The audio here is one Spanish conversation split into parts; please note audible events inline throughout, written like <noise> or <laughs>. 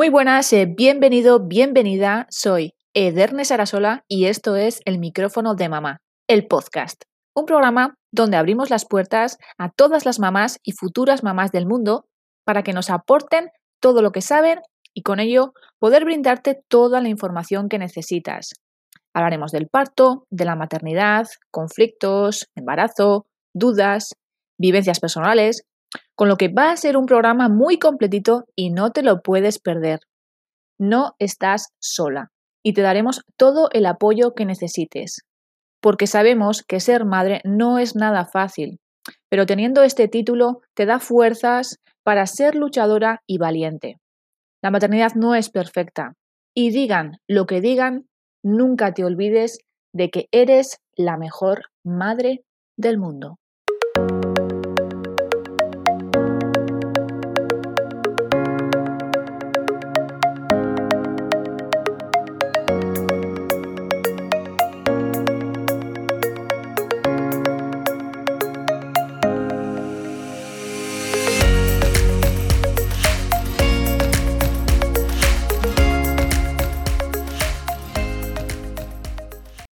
Muy buenas, eh, bienvenido, bienvenida. Soy Ederne Sarasola y esto es El micrófono de mamá, el podcast. Un programa donde abrimos las puertas a todas las mamás y futuras mamás del mundo para que nos aporten todo lo que saben y con ello poder brindarte toda la información que necesitas. Hablaremos del parto, de la maternidad, conflictos, embarazo, dudas, vivencias personales con lo que va a ser un programa muy completito y no te lo puedes perder. No estás sola y te daremos todo el apoyo que necesites, porque sabemos que ser madre no es nada fácil, pero teniendo este título te da fuerzas para ser luchadora y valiente. La maternidad no es perfecta y digan lo que digan, nunca te olvides de que eres la mejor madre del mundo.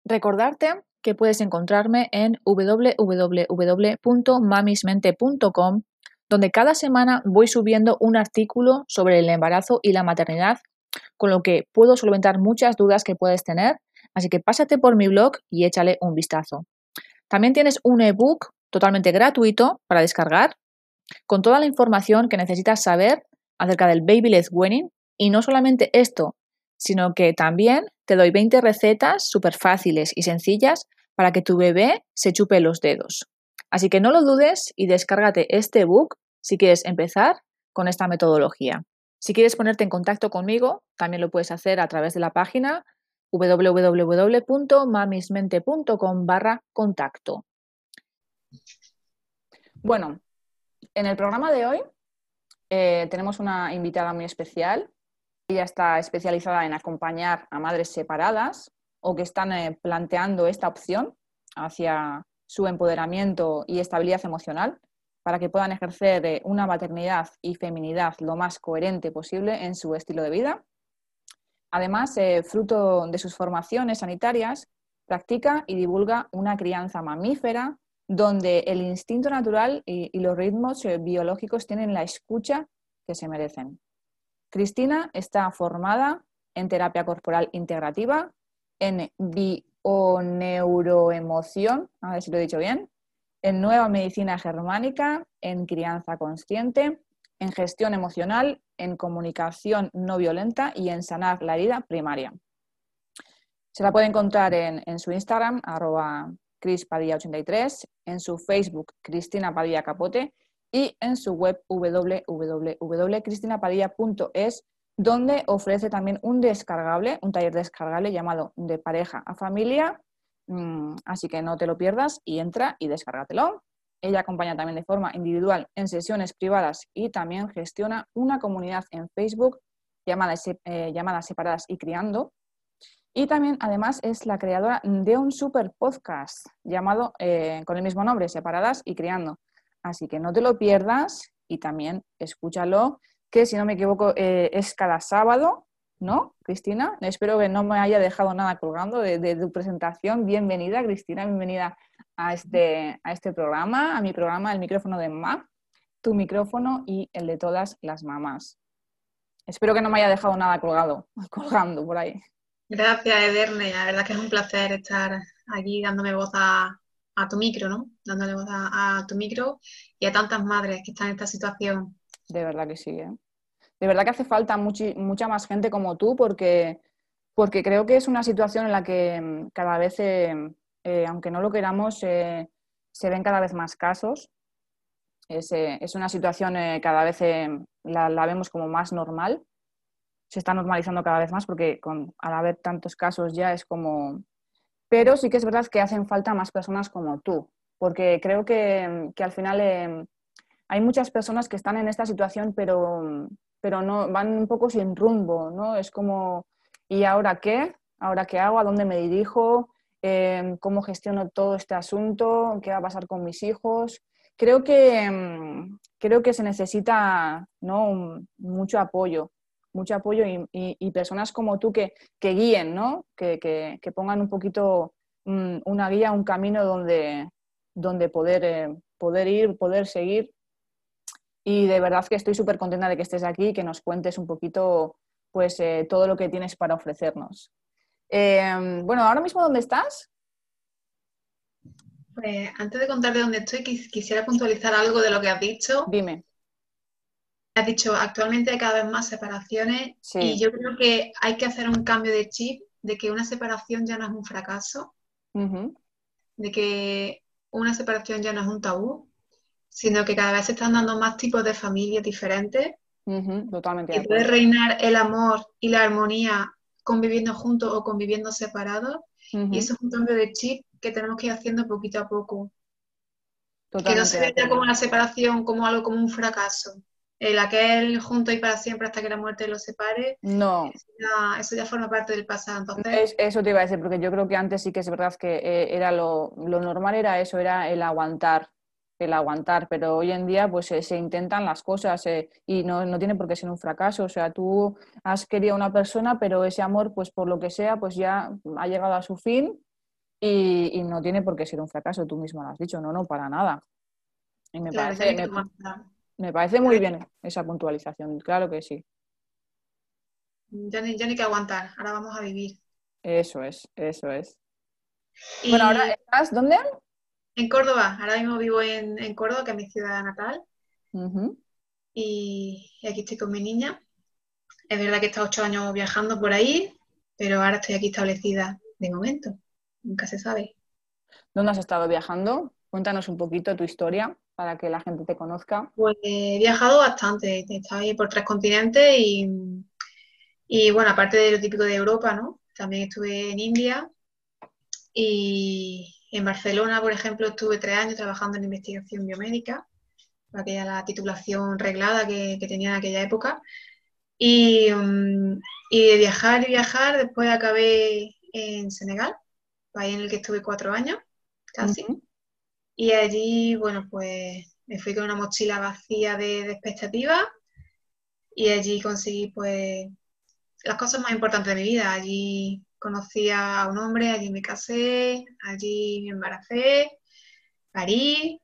Recordarte que puedes encontrarme en www.mamismente.com, donde cada semana voy subiendo un artículo sobre el embarazo y la maternidad, con lo que puedo solventar muchas dudas que puedes tener, así que pásate por mi blog y échale un vistazo. También tienes un ebook totalmente gratuito para descargar, con toda la información que necesitas saber acerca del Baby Led Winning, y no solamente esto, sino que también te doy 20 recetas súper fáciles y sencillas para que tu bebé se chupe los dedos. Así que no lo dudes y descárgate este ebook si quieres empezar con esta metodología. Si quieres ponerte en contacto conmigo, también lo puedes hacer a través de la página www.mamismente.com barra contacto. Bueno, en el programa de hoy eh, tenemos una invitada muy especial ella está especializada en acompañar a madres separadas o que están eh, planteando esta opción hacia su empoderamiento y estabilidad emocional para que puedan ejercer eh, una maternidad y feminidad lo más coherente posible en su estilo de vida. Además, eh, fruto de sus formaciones sanitarias, practica y divulga una crianza mamífera donde el instinto natural y los ritmos biológicos tienen la escucha que se merecen. Cristina está formada en terapia corporal integrativa, en bioneuroemoción, a ver si lo he dicho bien, en nueva medicina germánica, en crianza consciente, en gestión emocional, en comunicación no violenta y en sanar la herida primaria. Se la puede encontrar en, su Instagram, arroba crispadilla83, en su Facebook, Cristina Padilla Capote, y en su web www.cristinapadilla.es, donde ofrece también un descargable, un taller descargable llamado De pareja a familia. Mm, así que no te lo pierdas y entra y descárgatelo. Ella acompaña también de forma individual en sesiones privadas y también gestiona una comunidad en Facebook llamada, eh, Separadas y Criando. Y también, además, es la creadora de un super podcast llamado eh, con el mismo nombre, Separadas y Criando. Así que no te lo pierdas y también escúchalo, que si no me equivoco eh, es cada sábado, ¿no, Cristina? Espero que no me haya dejado nada colgando de, tu presentación. Bienvenida, Cristina, bienvenida a este, a este programa, a mi programa, el micrófono de mamá, tu micrófono y el de todas las mamás. Espero que no me haya dejado nada colgado, <laughs> colgando por ahí. Gracias, Ederne. La verdad que es un placer estar aquí dándome voz a, a tu micro, ¿no? Dándole voz a, tu micro y a tantas madres que están en esta situación. De verdad que sí, ¿eh? De verdad que hace falta mucha más gente como tú porque, porque creo que es una situación en la que mm, cada vez, eh, eh, aunque no lo queramos, se ven cada vez más casos. Es, es una situación cada vez la, la, vemos como más normal. Se está normalizando cada vez más porque con, al haber tantos casos ya es como pero sí que es verdad que hacen falta más personas como tú, porque creo que, al final eh, hay muchas personas que están en esta situación, pero, pero no, van un poco sin rumbo, ¿no? Es como, ¿y ahora qué? ¿Ahora qué hago? ¿A dónde me dirijo? Eh, ¿Cómo gestiono todo este asunto? ¿Qué va a pasar con mis hijos? Creo que, creo que se necesita ¿no? mucho apoyo, mucho apoyo y, personas como tú que, que guíen, ¿no? Que, que, pongan un poquito mm, una guía, un camino donde, donde poder, eh, poder ir, poder seguir. Y de verdad que estoy súper contenta de que estés aquí y que nos cuentes un poquito pues, eh, todo lo que tienes para ofrecernos. Em, bueno, ahora mismo, ¿dónde estás? Pues antes de contar de dónde estoy, quisiera puntualizar algo de lo que has dicho. Dime. Has dicho, actualmente hay cada vez más separaciones y yo creo que hay que hacer un cambio de chip de que una separación ya no es un fracaso, de que una separación ya no es un tabú, sino que cada vez se están dando más tipos de familias diferentes. totalmente. Y puede reinar el amor y la armonía conviviendo juntos o conviviendo separados. Y eso es un cambio de chip que tenemos que ir haciendo poquito a poco. que no se vea como la separación, como algo como un fracaso. El aquel junto y para siempre hasta que la muerte los separe. No. Eso ya, forma parte del pasado. Entonces... eso te iba a decir, porque yo creo que antes sí que es verdad que eh, era lo, lo normal era eso, era el aguantar el aguantar, pero hoy en día pues se intentan las cosas eh, y no, no, tiene por qué ser un fracaso, o sea, tú has querido a una persona, pero ese amor pues por lo que sea pues ya ha llegado a su fin y, no tiene por qué ser un fracaso, tú mismo lo has dicho, no, no, para nada. Y me, parece, me, parece muy bien esa puntualización, claro que sí. Ya ni, ya ni que aguantar, ahora vamos a vivir. Eso es, eso es. Bueno, ahora estás, ¿dónde? En Córdoba, ahora mismo vivo en, Córdoba, que es mi ciudad natal. y, aquí estoy con mi niña. Es verdad que he estado ocho años viajando por ahí, pero ahora estoy aquí establecida de momento. Nunca se sabe. ¿Dónde has estado viajando? Cuéntanos un poquito tu historia para que la gente te conozca. Pues he viajado bastante. He estado ahí por tres continentes y, y bueno, aparte de lo típico de Europa, ¿no? También estuve en India y, en Barcelona, por ejemplo, estuve tres años trabajando en investigación biomédica, aquella la titulación reglada que, tenía en aquella época. Y, mm, y, de viajar y viajar, después acabé en Senegal, país en el que estuve cuatro años, casi. Y allí, bueno, pues me fui con una mochila vacía de, de expectativas y allí conseguí, pues, las cosas más importantes de mi vida. Allí conocí a un hombre, allí me casé, allí me embaracé, parí,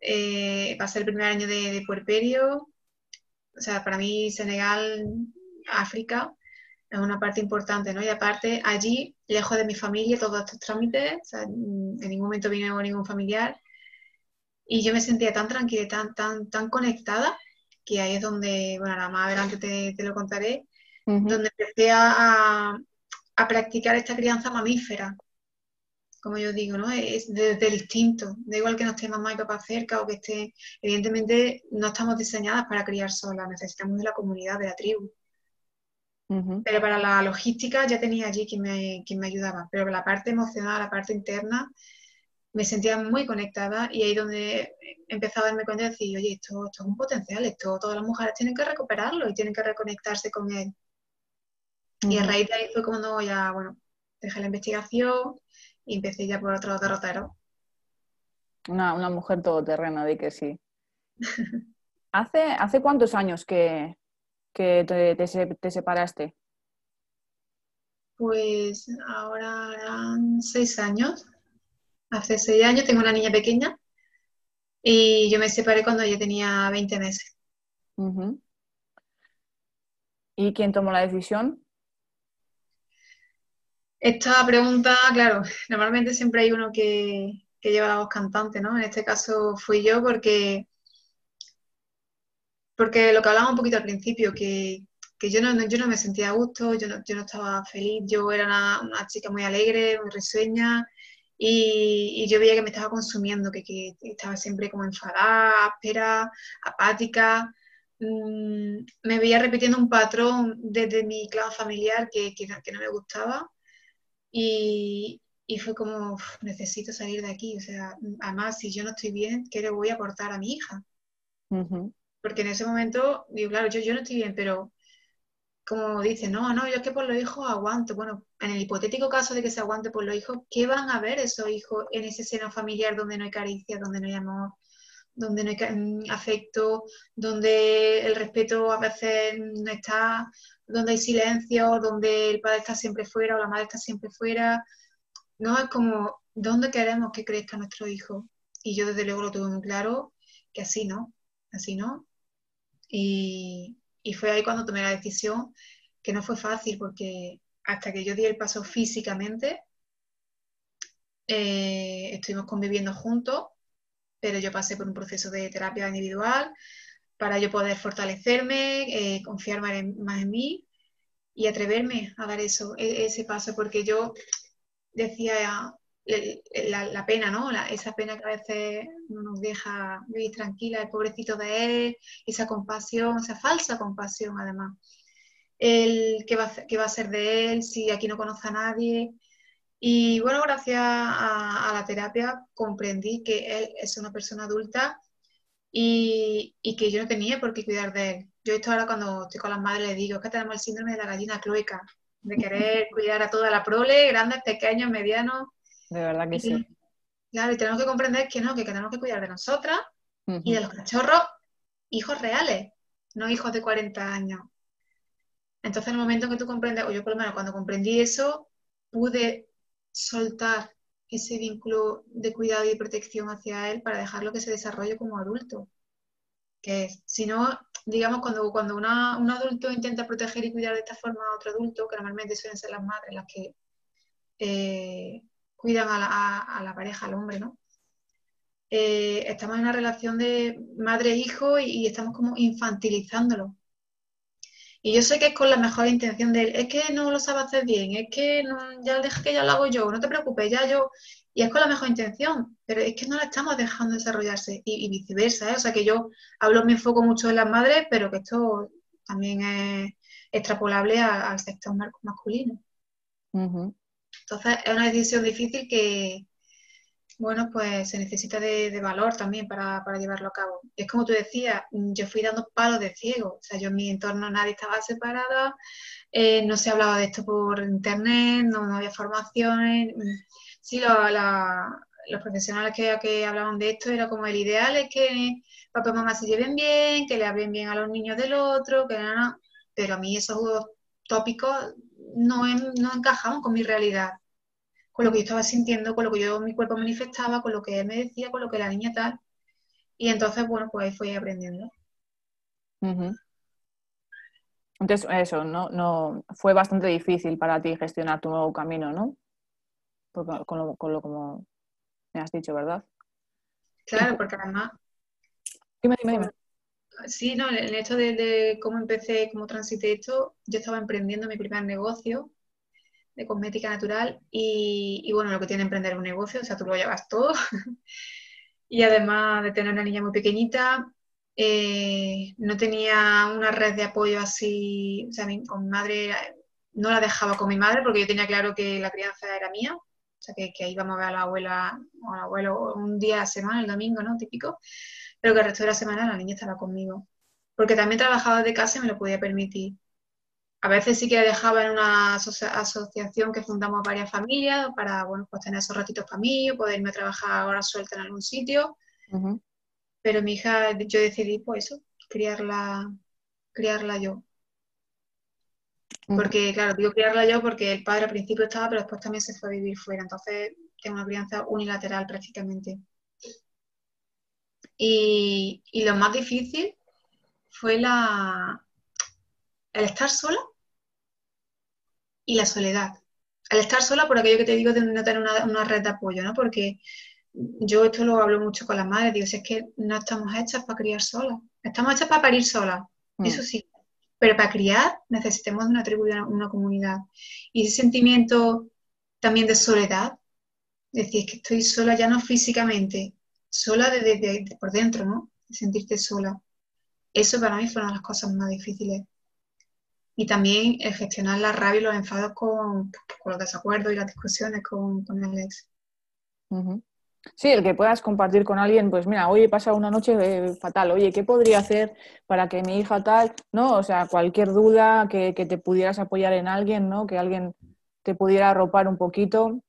eh, pasé el primer año de, puerperio. O sea, para mí Senegal, África, es una parte importante, ¿no? Y aparte, allí, lejos de mi familia, todos estos trámites, o sea, en ningún momento vino ningún familiar. Y yo me sentía tan tranquila, tan, tan, tan conectada, que ahí es donde, bueno, nada más adelante te, lo contaré, donde empecé a, a practicar esta crianza mamífera, como yo digo, ¿no? Es desde el instinto. Da igual que no esté mamá y papá cerca o que esté. Evidentemente, no estamos diseñadas para criar solas, necesitamos de la comunidad, de la tribu. Pero para la logística ya tenía allí quien me, quien me ayudaba. Pero la parte emocional, la parte interna, me sentía muy conectada y ahí donde empecé a darme cuenta de decir, oye, esto, esto es un potencial, esto todas las mujeres tienen que recuperarlo y tienen que reconectarse con él. Y a raíz de ahí fue cuando ya, bueno, dejé la investigación y empecé ya por otro derrotero. Una, una mujer todoterrena, de que sí. <laughs> ¿Hace, ¿Hace cuántos años que, te, te, separaste? Pues ahora eran seis años. Hace seis años tengo una niña pequeña y yo me separé cuando ella tenía 20 meses. ¿Y quién tomó la decisión? Esta pregunta, claro, normalmente siempre hay uno que, lleva la voz cantante, ¿no? En este caso fui yo porque, porque lo que hablábamos un poquito al principio, que, yo, no, yo no me sentía a gusto, yo no, yo no estaba feliz, yo era una, chica muy alegre, muy risueña, y, yo veía que me estaba consumiendo, que, estaba siempre como enfadada, áspera, apática. Mm, me veía repitiendo un patrón desde mi clan familiar que, que no me gustaba y, fue como, necesito salir de aquí. O sea, además, si yo no estoy bien, ¿qué le voy a aportar a mi hija? Porque en ese momento, digo, claro, yo, yo no estoy bien, pero como dice, no, no, yo es que por los hijos aguanto. Bueno, en el hipotético caso de que se aguante por los hijos, ¿qué van a ver esos hijos en ese seno familiar donde no hay caricia, donde no hay amor, donde no hay mm, afecto, donde el respeto a veces no está, donde hay silencio, donde el padre está siempre fuera o la madre está siempre fuera. No es como, ¿dónde queremos que crezca nuestro hijo? Y yo desde luego lo tuve muy claro, que así no, así no. Y, y fue ahí cuando tomé la decisión, que no fue fácil, porque hasta que yo di el paso físicamente, eh, estuvimos conviviendo juntos, pero yo pasé por un proceso de terapia individual para yo poder fortalecerme, eh, confiar más en, mí y atreverme a dar eso, e, ese paso, porque yo decía la, pena, ¿no? esa pena que a veces no nos deja vivir tranquila, el pobrecito de él, esa compasión, esa falsa compasión además. El qué va, qué va a ser de él si aquí no conoce a nadie. Y bueno, gracias a, la terapia comprendí que él es una persona adulta y, que yo no tenía por qué cuidar de él. Yo esto ahora cuando estoy con las madres les digo, es que tenemos el síndrome de la gallina cloica, de querer cuidar a toda la prole, grandes, pequeños, medianos. De verdad que sí. Claro, y tenemos que comprender que no, que tenemos que cuidar de nosotras y de los cachorros, hijos reales, no hijos de 40 años. Entonces, en el momento en que tú comprendes, o yo por lo menos cuando comprendí eso, pude soltar ese vínculo de cuidado y protección hacia él para dejarlo que se desarrolle como adulto. Que si no, digamos, cuando, cuando un adulto intenta proteger y cuidar de esta forma a otro adulto, que normalmente suelen ser las madres las que eh, cuidan a la, pareja, al hombre, ¿no? Eh, estamos en una relación de madre-hijo y, y estamos como infantilizándolo. Y yo sé que es con la mejor intención de él, es que no lo sabe hacer bien, es que no, ya deja que ya lo hago yo, no te preocupes, ya yo, y es con la mejor intención, pero es que no la estamos dejando desarrollarse y, viceversa, ¿eh? o sea que yo hablo, me enfoco mucho en las madres, pero que esto también es extrapolable al, sector masculino. Entonces es una decisión difícil que, bueno, pues se necesita de, valor también para, llevarlo a cabo. Es como tú decías, yo fui dando palos de ciego, o sea, yo en mi entorno nadie estaba separado, eh, no se hablaba de esto por internet, no, había formaciones. Sí, los profesionales que, que, hablaban de esto era como el ideal es que papá y mamá se lleven bien, que le hablen bien a los niños del otro, que no, pero a mí esos tópicos no, no encajaban con mi realidad con lo que yo estaba sintiendo, con lo que yo mi cuerpo manifestaba, con lo que él me decía, con lo que la niña tal. Y entonces, bueno, pues ahí fui aprendiendo. Entonces, eso, ¿no? no fue bastante difícil para ti gestionar tu nuevo camino, ¿no? con, lo, con lo como me has dicho, ¿verdad? Claro, porque además... Dime, dime, dime. Sí, no, el hecho de, de cómo empecé, cómo transité esto, yo estaba emprendiendo mi primer negocio de cosmética natural y, bueno, lo que tiene emprender un negocio, o sea, tú lo llevas todo. <laughs> y además de tener una niña muy pequeñita, eh, no tenía una red de apoyo así, o sea, con mi madre no la dejaba con mi madre porque yo tenía claro que la crianza era mía, o sea, que, que íbamos a ver a la abuela o al abuelo un día a la semana, el domingo, ¿no? Típico, pero que el resto de la semana la niña estaba conmigo. Porque también trabajaba de casa y me lo podía permitir. A veces sí que dejaba en una asociación que fundamos varias familias para, bueno, pues tener esos ratitos para mí, poder irme a trabajar horas suelta en algún sitio. Pero mi hija, yo decidí, pues eso, criarla, criarla yo. Porque, claro, digo criarla yo porque el padre al principio estaba, pero después también se fue a vivir fuera. Entonces, tengo una crianza unilateral prácticamente. Y, y lo más difícil fue la, el estar sola y la soledad. Al estar sola, por aquello que te digo de no tener una, red de apoyo, ¿no? Porque yo esto lo hablo mucho con las madres, digo, si es que no estamos hechas para criar solas, estamos hechas para parir solas, mm. eso sí, pero para criar necesitamos una tribu, una, comunidad. Y ese sentimiento también de soledad, decir, es que estoy sola ya no físicamente, sola de, por dentro, ¿no? Sentirte sola. Eso para mí fue una de las cosas más difíciles y también el gestionar la rabia y los enfados con, los desacuerdos y las discusiones con, con el ex. Sí, el que puedas compartir con alguien, pues mira, hoy he pasado una noche eh, fatal, oye, ¿qué podría hacer para que mi hija tal, no? O sea, cualquier duda que, te pudieras apoyar en alguien, ¿no? Que alguien te pudiera arropar un poquito.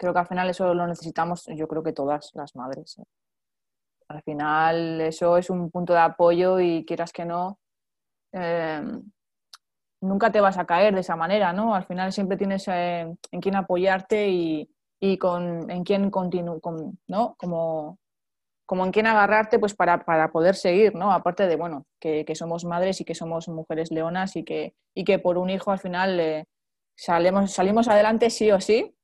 Creo que al final eso lo necesitamos, yo creo que todas las madres. ¿eh? Al final eso es un punto de apoyo y quieras que no, eh, nunca te vas a caer de esa manera, ¿no? Al final siempre tienes eh, en quién apoyarte y, y con, en quién continuar, ¿no? Como, como en quién agarrarte pues para, para poder seguir, ¿no? Aparte de, bueno, que, que, somos madres y que somos mujeres leonas y que, y que por un hijo al final eh, salimos, salimos adelante sí o sí,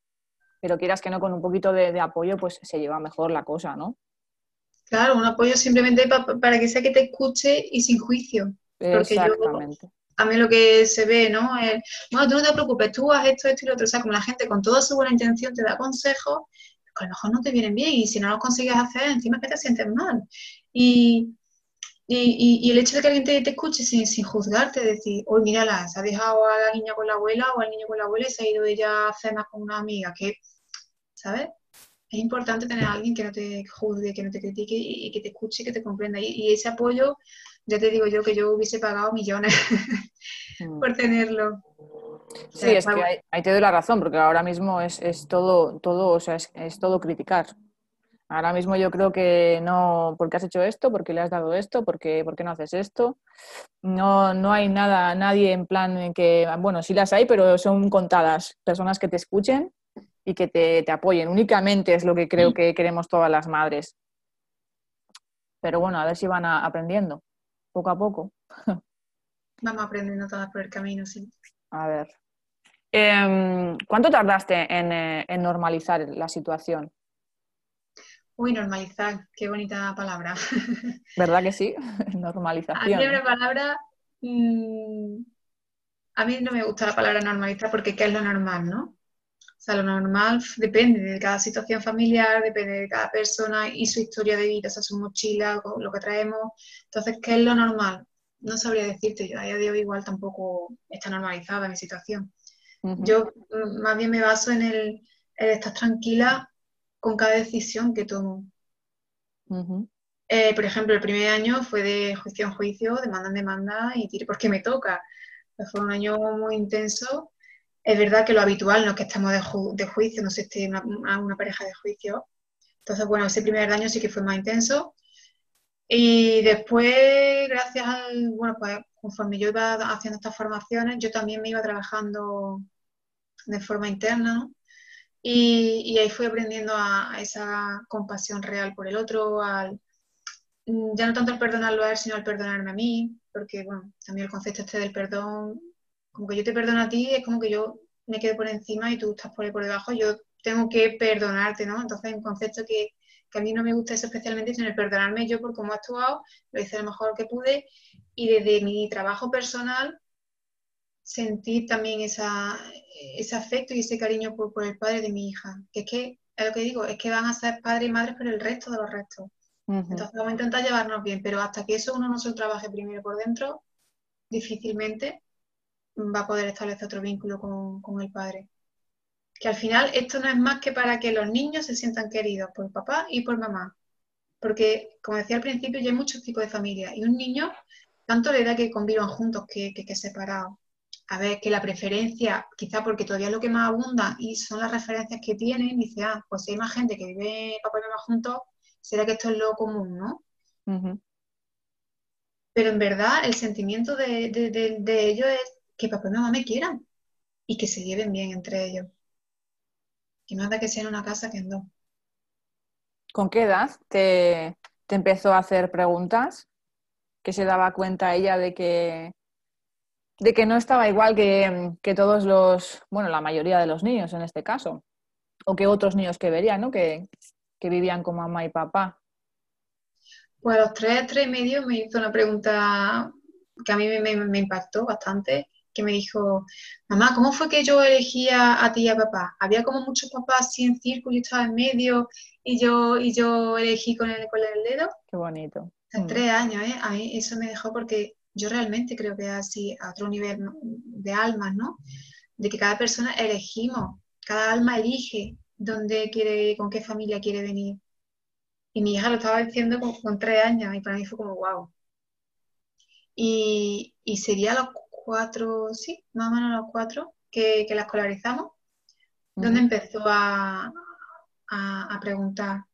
pero quieras que no, con un poquito de, de apoyo pues se lleva mejor la cosa, ¿no? Claro, un apoyo simplemente para que sea que te escuche y sin juicio. Porque Exactamente. a mí lo que se ve, ¿no? Es, bueno, tú no te preocupes, tú haz esto, esto y lo otro. O sea, como la gente con toda su buena intención te da consejos, que a lo mejor no te vienen bien y si no los consigues hacer, encima que te sientes mal. Y, y, y, el hecho de que alguien te, te escuche sin, sin, juzgarte, decir, oye, mírala, se ha dejado a la niña con la abuela o al niño con la abuela y se ha ido ella a cenar con una amiga, que, ¿sabes? es importante tener a alguien que no te juzgue, que no te critique y, que te escuche y que te comprenda. Y, ese apoyo, ya te digo yo que yo hubiese pagado millones <laughs> mm. por tenerlo. Sí, es que ahí, te doy la razón, porque ahora mismo es, todo, todo, o sea, es, todo criticar. Ahora mismo yo creo que no, porque has hecho esto, porque le has dado esto, porque, porque no haces esto. No, no hay nada, nadie en plan en que, bueno, sí las hay, pero son contadas personas que te escuchen y que te, apoyen. Únicamente es lo que creo que queremos todas las madres. Pero bueno, a ver si van aprendiendo, poco a poco. <laughs> Vamos aprendiendo todas por el camino, sí. A ver. Em, ¿Cuánto tardaste eh, en, normalizar la situación? Uy, normalizar, qué bonita palabra. <laughs> ¿Verdad que sí? <laughs> Normalización. A mí palabra, mm, a mí no me gusta la palabra normalizar porque ¿qué es lo normal, no? Sea, lo normal depende de cada situación familiar, depende de cada persona y su historia de vida, o sea, su mochila, lo que traemos. Entonces, ¿qué es lo normal? No sabría decirte, yo a día de hoy igual tampoco está normalizada mi situación. Yo mm, más bien me baso en el, estar tranquila con cada decisión que tomo. Eh, por ejemplo, el primer año fue de juicio en juicio, demanda en demanda y tire porque me toca. Fue un año muy intenso es verdad que lo habitual no es que estemos de, juicio, no sé, esté una, una, pareja de juicio. Entonces, bueno, ese primer año sí que fue más intenso. Y después, gracias al, bueno, pues conforme yo iba haciendo estas formaciones, yo también me iba trabajando de forma interna, y, ahí fui aprendiendo a, esa compasión real por el otro, al, ya no tanto el perdonarlo a él, sino al perdonarme a mí, porque, bueno, también el concepto este del perdón como que yo te perdono a ti, es como que yo me quedo por encima y tú estás por ahí por debajo, yo tengo que perdonarte, ¿no? Entonces, un concepto que, a mí no me gusta eso especialmente, sino el perdonarme yo por cómo he actuado, lo hice lo mejor que pude y desde mi trabajo personal sentir también esa, ese afecto y ese cariño por, por, el padre de mi hija, que es que, es lo que digo, es que van a ser padres y madres por el resto de los restos. Entonces vamos a intentar llevarnos bien, pero hasta que eso uno no se lo trabaje primero por dentro, difícilmente va a poder establecer otro vínculo con, el padre. Que al final esto no es más que para que los niños se sientan queridos por papá y por mamá. Porque, como decía al principio, ya hay muchos tipos de familias y un niño tanto le da que convivan juntos que, que, separados. A ver, que la preferencia, quizá porque todavía es lo que más abunda y son las referencias que tienen, dice, ah, pues si hay más gente que vive papá y mamá juntos, será que esto es lo común, ¿no? Pero en verdad el sentimiento de, de ellos es que papá y mamá me quieran y que se lleven bien entre ellos. Que nada que sea en una casa que en dos. ¿Con qué edad te, empezó a hacer preguntas? Que se daba cuenta ella de que, de que no estaba igual que, todos los, bueno, la mayoría de los niños en este caso, o que otros niños que verían, ¿no? Que, vivían con mamá y papá. Pues a los tres, tres y medio me hizo una pregunta que a mí me impactó bastante que me dijo, mamá, ¿cómo fue que yo elegía a ti y a papá? Había como muchos papás así en círculo y estaba en medio y yo, y yo elegí con el, con el dedo. Qué bonito. En mm. tres años, ¿eh? A mí eso me dejó porque yo realmente creo que así a otro nivel de almas, ¿no? De que cada persona elegimos, cada alma elige dónde quiere, con qué familia quiere venir. Y mi hija lo estaba diciendo con, con tres años y para mí fue como, wow. Y, y sería lo cuatro, sí, más o menos los cuatro, que, la escolarizamos, donde empezó a, a, preguntar.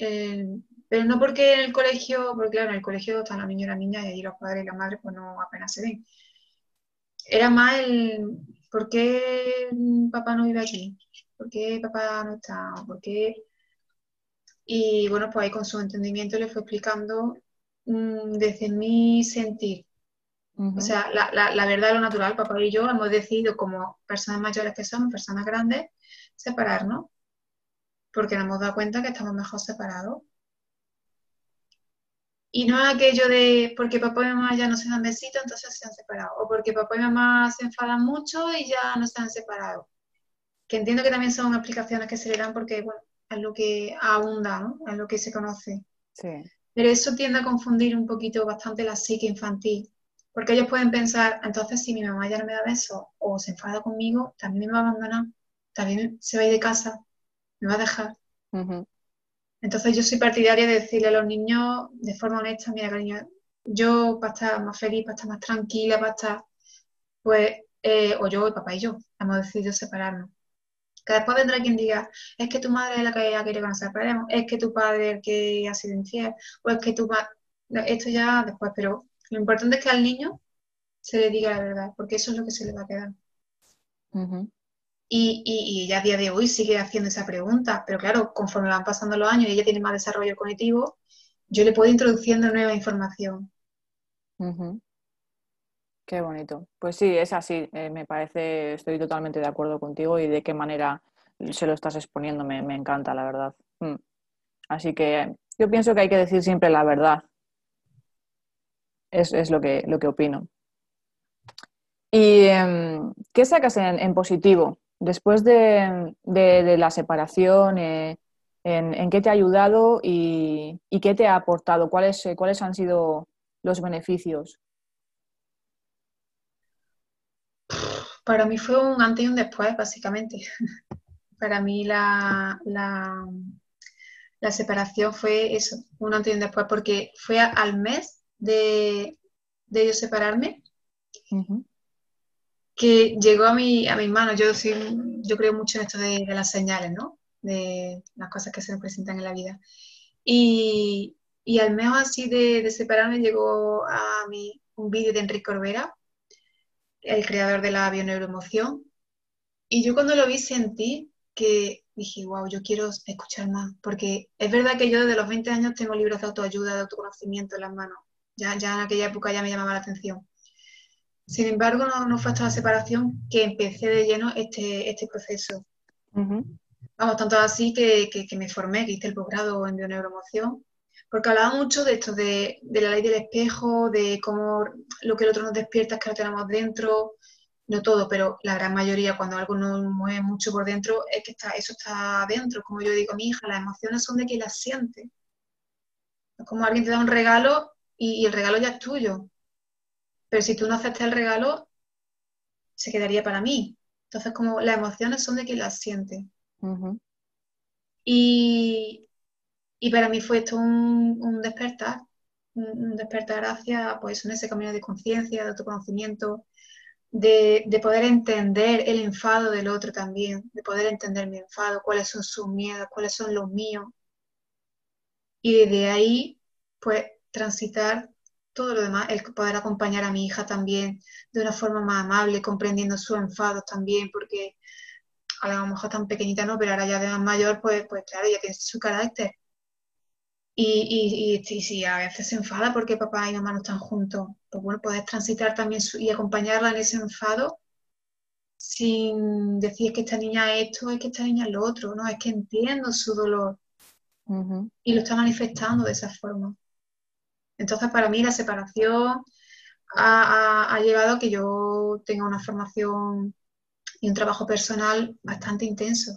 Eh, pero no porque en el colegio, porque claro, en el colegio están los niños y las niñas y allí los padres y las madres pues no apenas se ven. era más el ¿por qué papá no vive aquí? ¿Por qué papá no está? ¿Por qué? Y bueno, pues ahí con su entendimiento le fue explicando mm, desde mi sentir. O sea, la, la, la, verdad, lo natural, papá y yo hemos decidido como personas mayores que somos, personas grandes, separarnos, porque nos hemos dado cuenta que estamos mejor separados. Y no es aquello de porque papá y mamá ya no se dan besitos, entonces se han separado. O porque papá y mamá se enfadan mucho y ya no se han separado. Que entiendo que también son explicaciones que se le dan porque, bueno, es lo que abunda, ¿no? Es lo que se conoce. Sí. Pero eso tiende a confundir un poquito bastante la psique infantil. Porque ellos pueden pensar, entonces si mi mamá ya no me da besos o se enfada conmigo, también me va a abandonar, también se va a ir de casa, me va a dejar. Entonces yo soy partidaria de decirle a los niños de forma honesta, mira cariño, yo para estar más feliz, para estar más tranquila, para estar, pues, eh, o yo, el papá y yo, hemos decidido separarnos. Que después vendrá quien diga, es que tu madre es la que ha querido que nos separemos, es que tu padre es el que ha sido infiel, o es que tu madre... Esto ya después, pero lo importante es que al niño se le diga la verdad, porque eso es lo que se le va a quedar. Y, y, y, ya a día de hoy sigue haciendo esa pregunta, pero claro, conforme van pasando los años y ella tiene más desarrollo cognitivo, yo le puedo introduciendo nueva información. Qué bonito. Pues sí, es así. Eh, me parece, estoy totalmente de acuerdo contigo y de qué manera se lo estás exponiendo me, encanta, la verdad. Mm. Así que yo pienso que hay que decir siempre la verdad. Es, es lo, que, lo que opino. ¿Y em, qué sacas en positivo después de, la separación, eh, en, qué te ha ayudado y, qué te ha aportado? ¿Cuáles, eh, ¿Cuáles han sido los beneficios? Para mí fue un antes y un después, básicamente. <laughs> Para mí la, la, separación fue eso, un antes y un después, porque fue al mes de, de yo separarme que llegó a, mi, a mis manos. Yo, sí, yo creo mucho en esto de, las señales, ¿no? De las cosas que se nos presentan en la vida. Y, y al menos así de, de, separarme llegó a mí un vídeo de Enrique Corbera, el creador de la bioneuroemoción. Y yo cuando lo vi sentí que dije, wow, yo quiero escuchar más, porque es verdad que yo desde los 20 años tengo libros de autoayuda, de autoconocimiento en las manos. Ya, ya en aquella época ya me llamaba la atención. Sin embargo, no, fue hasta la separación que empecé de lleno este, este proceso. Vamos, tanto así que, me formé, que hice el posgrado en bioneuromoción, porque hablaba mucho de esto, de, la ley del espejo, de cómo lo que el otro nos despierta es que lo tenemos dentro, no todo, pero la gran mayoría, cuando algo nos mueve mucho por dentro, es que está, eso está dentro. Como yo digo mi hija, las emociones son de quien las siente. Es como alguien te da un regalo y el regalo ya es tuyo pero si tú no aceptas el regalo, se quedaría para mí. Entonces, como las emociones son de quien las siente. y, para mí fue esto un, despertar, un, despertar hacia pues, en ese camino de conciencia, de autoconocimiento, de, de, poder entender el enfado del otro también, de poder entender mi enfado, cuáles son sus miedos, cuáles son los míos. Y desde ahí, pues, transitar todo lo demás, el poder acompañar a mi hija también de una forma más amable, comprendiendo sus enfados también, porque a lo mejor tan pequeñita no, pero ahora ya de más mayor, pues, pues claro, ya tiene su carácter. Y, y, si a veces se enfada porque papá y mamá no están juntos, pues bueno, poder transitar también y acompañarla en ese enfado sin decir que esta niña es esto, es que esta niña es lo otro, no, es que entiendo su dolor y lo está manifestando de esa forma. Entonces, para mí la separación ha, llegado a que yo tenga una formación y un trabajo personal bastante intenso.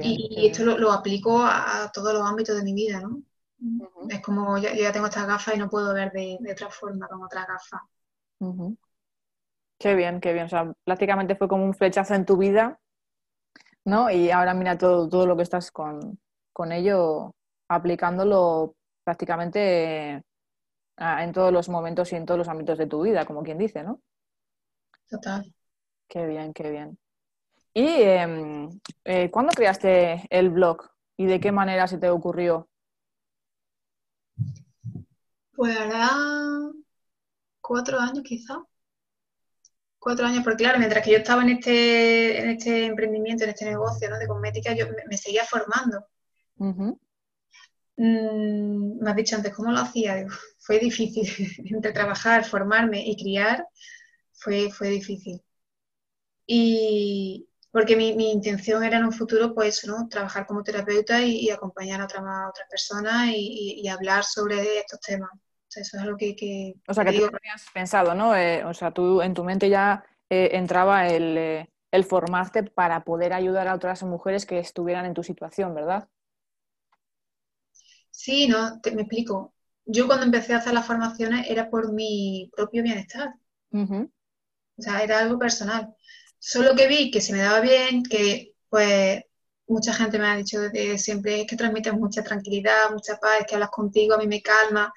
y, esto Lo, aplico a, todos los ámbitos de mi vida, ¿no? Es como yo, ya tengo estas gafas y no puedo ver de, otra forma con otras gafas. Qué bien, qué bien. O sea, prácticamente fue como un flechazo en tu vida, ¿no? Y ahora mira todo, todo lo que estás con, con ello aplicándolo prácticamente en todos los momentos y en todos los ámbitos de tu vida, como quien dice, ¿no? Total. Qué bien, qué bien. ¿Y em, eh, cuándo creaste el blog y de qué manera se te ocurrió? Pues ahora cuatro años quizá. Cuatro años, porque claro, mientras que yo estaba en este, en este emprendimiento, en este negocio ¿no? de cosmética, yo me, seguía formando. Mm, me has dicho antes, ¿cómo lo hacía? fue difícil. <laughs> Entre trabajar, formarme y criar, fue, fue difícil. Y porque mi, intención era en un futuro, pues, ¿no? Trabajar como terapeuta y, acompañar a, otras personas y, hablar sobre estos temas. eso es algo que... o sea, que tú habías pensado, ¿no? Eh, o sea, tú en tu mente ya eh, entraba el, eh, el formarte para poder ayudar a otras mujeres que estuvieran en tu situación, ¿verdad? Sí, no, te, me explico. Yo cuando empecé a hacer las formaciones era por mi propio bienestar. O sea, era algo personal. Solo que vi que se me daba bien, que pues mucha gente me ha dicho de siempre que transmites mucha tranquilidad, mucha paz, que hablas contigo, a mí me calma.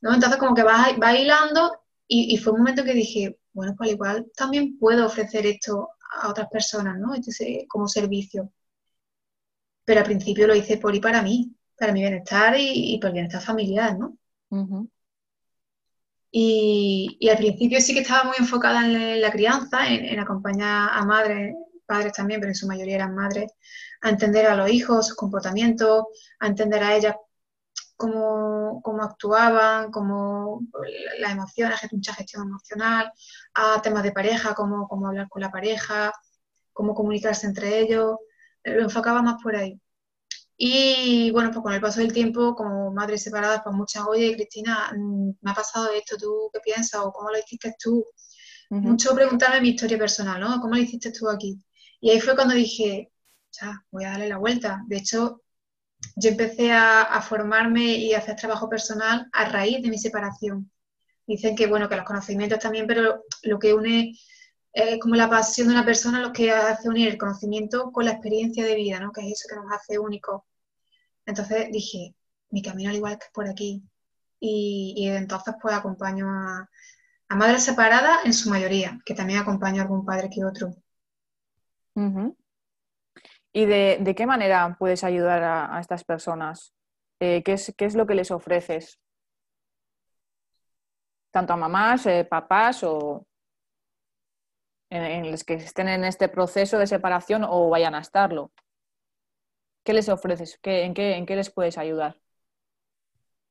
¿no? Entonces como que vas, hilando y, fue un momento que dije, bueno, pues igual también puedo ofrecer esto a otras personas, ¿no? Este, como servicio. Pero al principio lo hice por y para mí, para mi bienestar y, por el bienestar familiar, ¿no? Y, al principio sí que estaba muy enfocada en la crianza, en, acompañar a madres, padres también, pero en su mayoría eran madres, a entender a los hijos, sus comportamientos, a entender a ellas cómo, cómo actuaban, cómo las emociones, mucha gestión emocional, a temas de pareja, cómo, cómo hablar con la pareja, cómo comunicarse entre ellos. Lo enfocaba más por ahí. Y bueno, pues con el paso del tiempo, como madre separada, pues muchas, oye, Cristina, mm, me ha pasado esto, ¿tú qué piensas? ¿O cómo lo hiciste tú? Mucho preguntarme mi historia personal, ¿no? ¿Cómo lo hiciste tú aquí? Y ahí fue cuando dije, ya, voy a darle la vuelta. De hecho, yo empecé a, formarme y a hacer trabajo personal a raíz de mi separación. Dicen que, bueno, que los conocimientos también, pero lo que une como la pasión de una persona lo que hace unir el conocimiento con la experiencia de vida, ¿no? Que es eso que nos hace únicos. Entonces dije, mi camino al igual que es por aquí. Y, entonces pues acompaño a, madres separadas en su mayoría, que también acompaño a algún padre que otro. ¿Y de, qué manera puedes ayudar a, estas personas? Eh, ¿qué, es, lo que les ofreces? Tanto a mamás, eh, papás o en, los que estén en este proceso de separación o vayan a estarlo. ¿Qué les ofreces? en, qué, ¿En qué les puedes ayudar?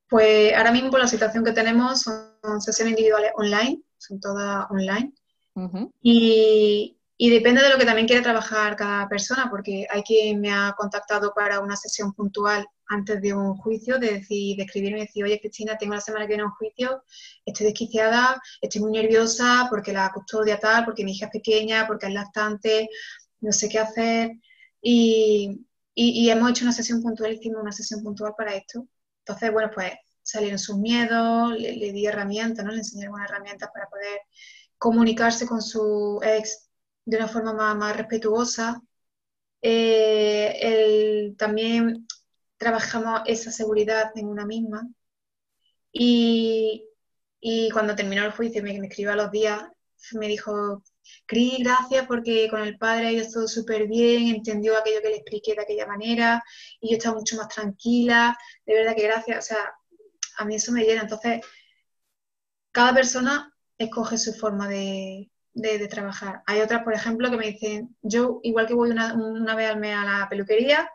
Pues ahora mismo la situación que tenemos son sesiones individuales online, son todas online. y, y, depende de lo que también quiere trabajar cada persona, porque hay quien me ha contactado para una sesión puntual antes de un juicio, de, decir, de escribirme y decir, oye Cristina, tengo la semana que viene un juicio, estoy desquiciada, estoy muy nerviosa porque la custodia tal, porque mi hija es pequeña, porque es lactante, no sé qué hacer. Y, hemos hecho una sesión puntual, hicimos una sesión puntual para esto. Entonces, bueno, pues salieron sus miedos, le, di herramientas, ¿no? Le enseñé algunas herramientas para poder comunicarse con su ex de una forma más, respetuosa. Eh, también trabajamos esa seguridad en una misma. Y, y cuando terminó el juicio, me, me escribió a los días, me dijo, Cris, gracias porque con el padre ido todo súper bien, entendió aquello que le expliqué de aquella manera y yo estaba mucho más tranquila. De verdad que gracias, o sea, a mí eso me llena. Entonces, cada persona escoge su forma de, trabajar. Hay otras, por ejemplo, que me dicen, yo igual que voy una, vez al mes a la peluquería,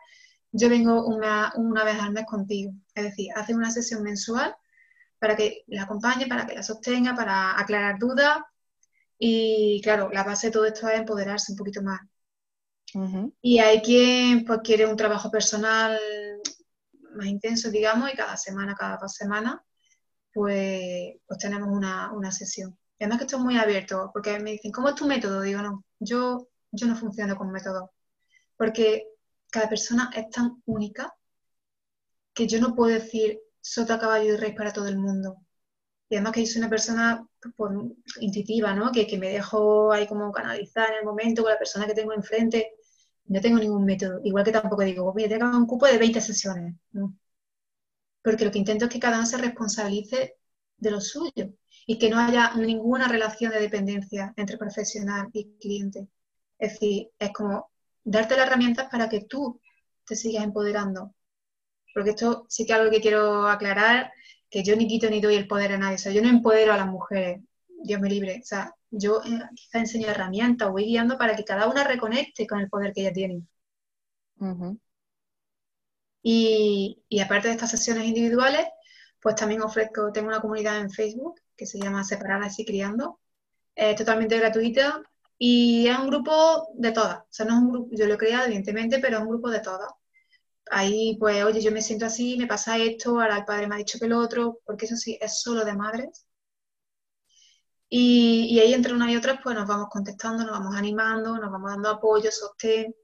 yo vengo una, una vez al mes contigo. Es decir, hace una sesión mensual para que la acompañe, para que la sostenga, para aclarar dudas y claro, la base de todo esto es empoderarse un poquito más. Y hay quien pues, quiere un trabajo personal más intenso, digamos, y cada semana, cada dos semanas, pues, pues tenemos una, sesión. Y además que esto es muy abierto, porque me dicen, ¿cómo es tu método? Digo, no, yo, yo no funciono con método, porque cada persona es tan única que yo no puedo decir sota, caballo y rey para todo el mundo. Y además que yo soy una persona pues, intuitiva, ¿no? Que, me dejo ahí como canalizar en el momento con la persona que tengo enfrente. No tengo ningún método. Igual que tampoco digo, voy a tener un cupo de 20 sesiones. Porque lo que intento es que cada uno se responsabilice de lo suyo y que no haya ninguna relación de dependencia entre profesional y cliente. Es decir, es como darte las herramientas para que tú te sigas empoderando. Porque esto sí que es algo que quiero aclarar que yo ni quito ni doy el poder a nadie. O sea, yo no empodero a las mujeres. Dios me libre. O sea, yo eh, quizá enseño herramientas, voy guiando para que cada una reconecte con el poder que ella tiene. y, y, aparte de estas sesiones individuales, pues también ofrezco, tengo una comunidad en Facebook que se llama Separadas y Criando. Es totalmente gratuita y es un grupo de todas. O sea, no es un grupo, yo lo he creado evidentemente, pero es un grupo de todas. Ahí, pues, oye, yo me siento así, me pasa esto, ahora el padre me ha dicho que lo otro, porque eso sí, es solo de madres. Y, ahí entre unas y otras, pues nos vamos contestando, nos vamos animando, nos vamos dando apoyo, sostén.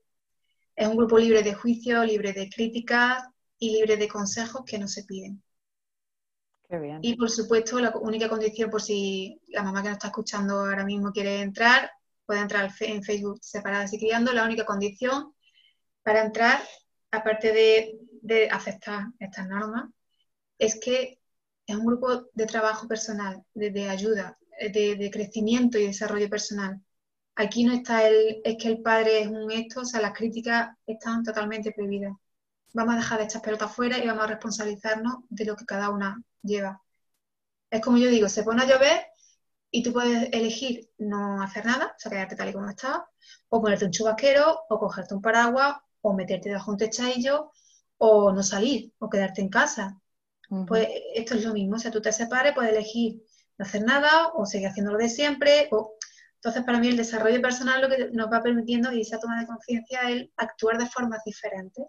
Es un grupo libre de juicio, libre de críticas y libre de consejos que no se piden. Qué bien. Y por supuesto, la única condición, por si la mamá que nos está escuchando ahora mismo quiere entrar, puede entrar en Facebook separadas y criando. La única condición para entrar, aparte de, aceptar estas normas, es que es un grupo de trabajo personal, de, ayuda, de, crecimiento y desarrollo personal. Aquí no está el, es que el padre es un esto, o sea, las críticas están totalmente prohibidas. Vamos a dejar estas pelotas fuera y vamos a responsabilizarnos de lo que cada una lleva. Es como yo digo, se pone a llover y tú puedes elegir no hacer nada, o sea, quedarte tal y como estás, o ponerte un chubasquero, o cogerte un paraguas, o meterte debajo de un techadillo, o no salir, o quedarte en casa. Pues esto es lo mismo, o sea, tú te separes, puedes elegir no hacer nada, o seguir haciendo lo de siempre, o... Entonces, para mí el desarrollo personal lo que nos va permitiendo y esa toma de conciencia es actuar de formas diferentes.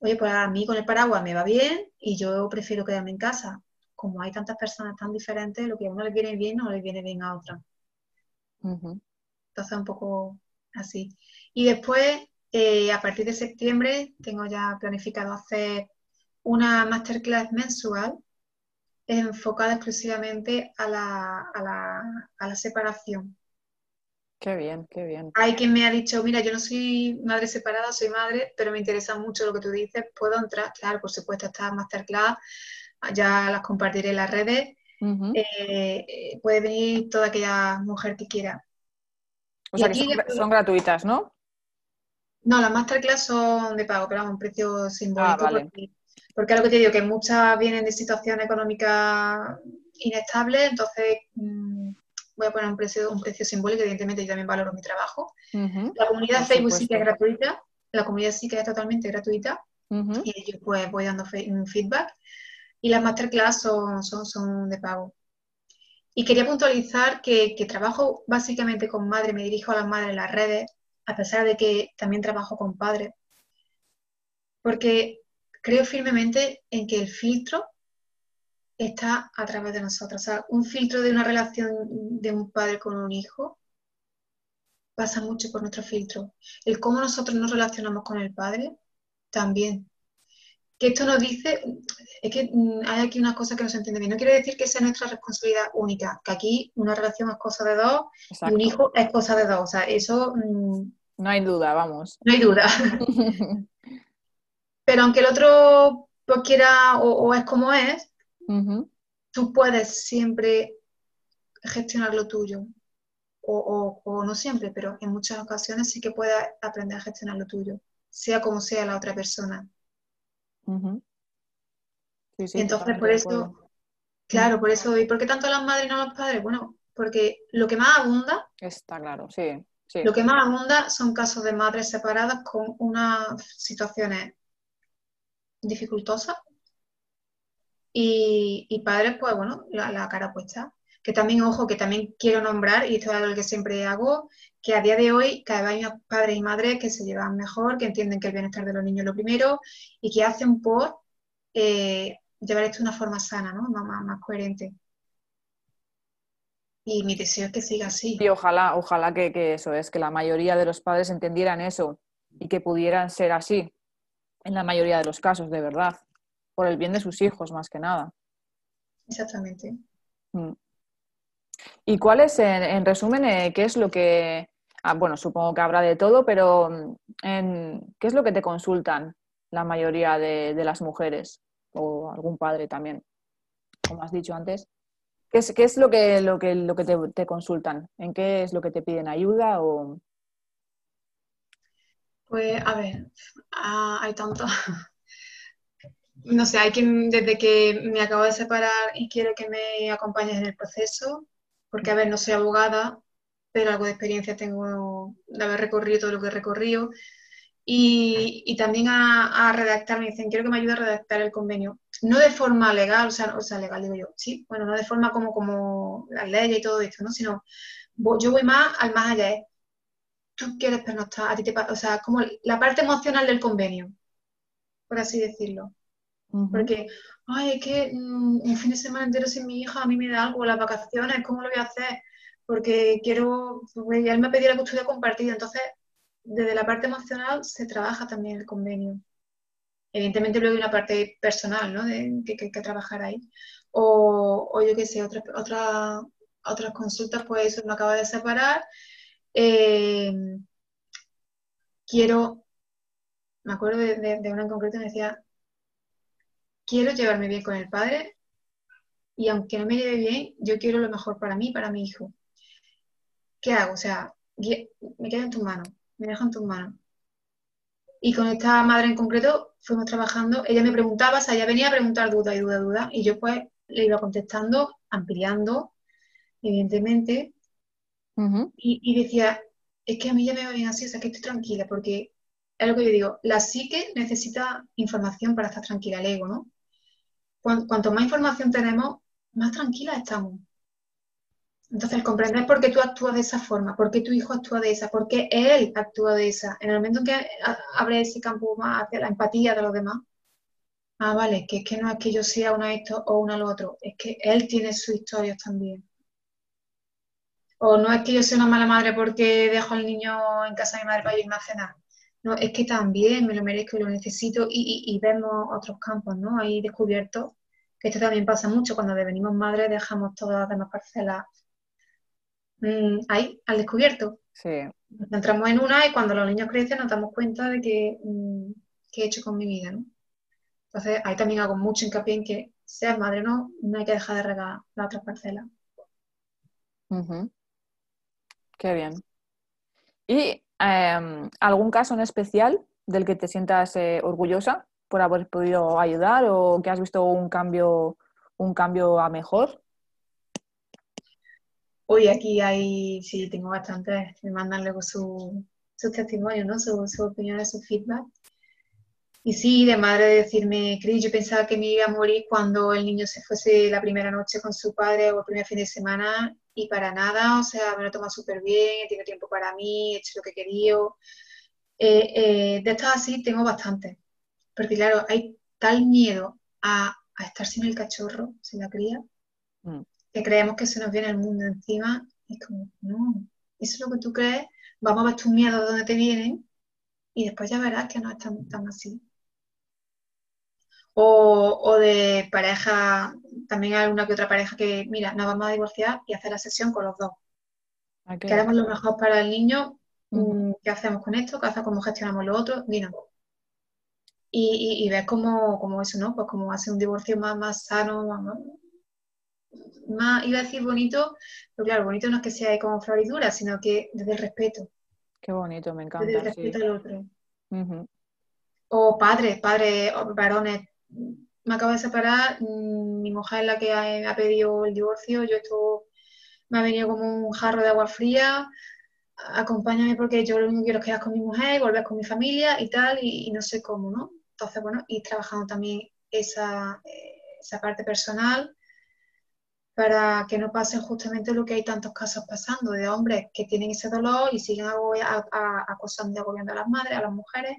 Oye, pues a mí con el paraguas me va bien y yo prefiero quedarme en casa como hay tantas personas tan diferentes, lo que a uno le viene bien no le viene bien a otra. Entonces, un poco así. Y después, eh, a partir de septiembre, tengo ya planificado hacer una masterclass mensual enfocada exclusivamente a la, a la, a la separación. Qué bien, qué bien. Hay quien me ha dicho, mira, yo no soy madre separada, soy madre, pero me interesa mucho lo que tú dices, puedo entrar, claro, por supuesto, esta masterclass ya las compartiré en las redes. Eh, puede venir toda aquella mujer que quiera. O sea, que son, gratuitas, ¿no? No, las masterclass son de pago, pero a un precio simbólico. Ah, porque, porque, lo que te digo, que muchas vienen de situación económica inestable, entonces mm, voy a poner un precio, un precio simbólico, evidentemente yo también valoro mi trabajo. La comunidad de Facebook sí que es gratuita, la comunidad sí que es totalmente gratuita, y yo pues voy dando feedback y las masterclass son, son, de pago. Y quería puntualizar que, trabajo básicamente con madres, me dirijo a las madres en las redes, a pesar de que también trabajo con padres, porque creo firmemente en que el filtro está a través de nosotros. O sea, un filtro de una relación de un padre con un hijo pasa mucho por nuestro filtro. El cómo nosotros nos relacionamos con el padre también que esto nos dice, es que mm, hay aquí una cosa que no se entiende bien. No quiere decir que sea nuestra responsabilidad única, que aquí una relación es cosa de dos y un hijo es cosa de dos. O sea, eso... Mm, no hay duda, vamos. No hay duda. <laughs> Pero aunque el otro pues, quiera o, es como es, tú puedes siempre gestionar lo tuyo. O, o, no siempre, pero en muchas ocasiones sí que puedes aprender a gestionar lo tuyo, sea como sea la otra persona entonces, por eso, claro, por eso, ¿y por qué tanto las madres y no los padres? Bueno, porque lo que más abunda. Está claro, sí. Lo que más abunda son casos de madres separadas con unas situaciones dificultosas y, padres, pues bueno, la, la, cara puesta. Que también, ojo, que también quiero nombrar, y esto es algo que siempre hago, que a día de hoy cada vez hay más padres y madres que se llevan mejor, que entienden que el bienestar de los niños es lo primero y que hacen por eh, llevar esto de una forma sana, ¿no? más, más, coherente. Y mi deseo es que siga así. Y ojalá, ojalá que, que, eso es, que la mayoría de los padres entendieran eso y que pudieran ser así en la mayoría de los casos, de verdad, por el bien de sus hijos más que nada. Exactamente. Mm. ¿Y cuál es, en, resumen, eh, qué es lo que, ah, bueno, supongo que habrá de todo, pero mm, ¿qué es lo que te consultan la mayoría de, las mujeres o algún padre también, como has dicho antes? ¿Qué es, qué es lo que, lo que, lo que te, consultan? ¿En qué es lo que te piden ayuda o...? Pues, a ver, hay tanto. <laughs> No sé, hay quien desde que me acabo de separar y quiero que me acompañes en el proceso, porque a ver, no soy abogada, pero algo de experiencia tengo de haber recorrido todo lo que he recorrido. Y, también a, redactar, me dicen, quiero que me ayude a redactar el convenio. No de forma legal, o sea, o sea, legal digo yo, sí, bueno, no de forma como, como las leyes y todo esto, ¿no? Sino yo voy más al más allá. Tú quieres pernoctar, a ti te o sea, como la parte emocional del convenio, por así decirlo. Porque, ay, es que mm, un fin de semana entero sin mi hija a mí me da algo, las vacaciones, ¿cómo lo voy a hacer? Porque quiero, pues, él me ha pedido la custodia compartida, entonces desde la parte emocional se trabaja también el convenio. Evidentemente luego hay una parte personal, ¿no? De, que, hay que trabajar ahí. O, o yo qué sé, otra, otra, otras consultas, pues eso me acaba de separar. Eh, quiero, me acuerdo de, de, una en concreto, me decía, quiero llevarme bien con el padre y aunque no me lleve bien, yo quiero lo mejor para mí para mi hijo. ¿Qué hago? O sea, me quedo en tus manos, me dejo en tus manos. Y con esta madre en concreto fuimos trabajando, ella me preguntaba, o sea, ella venía a preguntar duda y duda, duda, y yo pues le iba contestando, ampliando, evidentemente, y, y, decía, es que a mí ya me va bien así, o sea, que estoy tranquila, porque es lo que yo digo, la psique necesita información para estar tranquila, el ego, ¿no? Cuanto, más información tenemos, más tranquila estamos. Entonces, comprender por qué tú actúas de esa forma, por qué tu hijo actúa de esa, por qué él actúa de esa, en el momento en que abre ese campo más hacia la empatía de los demás, ah, vale, que es que no es que yo sea una esto o una lo otro, es que él tiene sus historias también. O no es que yo sea una mala madre porque dejo al niño en casa de mi madre para irme a cenar. No, es que también me lo merezco y lo necesito y, vemos otros campos, ¿no? Ahí descubiertos, que esto también pasa mucho cuando devenimos madres, dejamos todas las demás parcelas mm, ahí, al descubierto. Sí. Nos centramos en una y cuando los niños crecen nos damos cuenta de que, mm, qué he hecho con mi vida, ¿no? Entonces ahí también hago mucho hincapié en que seas madre o no, no hay que dejar de regar la otra parcela. Qué bien. ¿Y em, algún caso en especial del que te sientas eh, orgullosa por haber podido ayudar o que has visto un cambio, un cambio a mejor? Hoy aquí hay, sí, tengo bastantes, me mandan luego sus su testimonios, ¿no? Sus su opiniones, su feedback. Y sí, de madre decirme, Cris, yo pensaba que me iba a morir cuando el niño se fuese la primera noche con su padre o el primer fin de semana y para nada, o sea, me lo toma súper bien, tiene tiempo para mí, he hecho lo que he querido. Eh, eh, de estas así tengo bastante, porque claro, hay tal miedo a, estar sin el cachorro, sin la cría, mm. que creemos que se nos viene el mundo encima y es como, no, eso es lo que tú crees, vamos a ver tus miedos de dónde te vienen y después ya verás que no es tan, tan así o, de pareja, también hay una que otra pareja que, mira, nos vamos a divorciar y hacer la sesión con los dos. Ah, Queremos lo mejor para el niño, mm, ¿qué hacemos con esto? ¿Qué hacemos? ¿Cómo gestionamos lo otro? Mira. Y, y, ves cómo, eso, ¿no? Pues cómo hace un divorcio más, más sano, más, iba a decir bonito, pero claro, bonito no es que sea como floridura, sino que desde el respeto. Qué bonito, me encanta. Desde el respeto al otro. O padres, padres, varones, me acabo de separar, mi mujer es la que ha, pedido el divorcio, yo esto me ha venido como un jarro de agua fría, acompáñame porque yo lo único que quiero es quedar con mi mujer y volver con mi familia y tal, y, no sé cómo, ¿no? Entonces, bueno, ir trabajando también esa, esa parte personal para que no pase justamente lo que hay tantos casos pasando de hombres que tienen ese dolor y siguen acosando y agobiando a las madres, a las mujeres,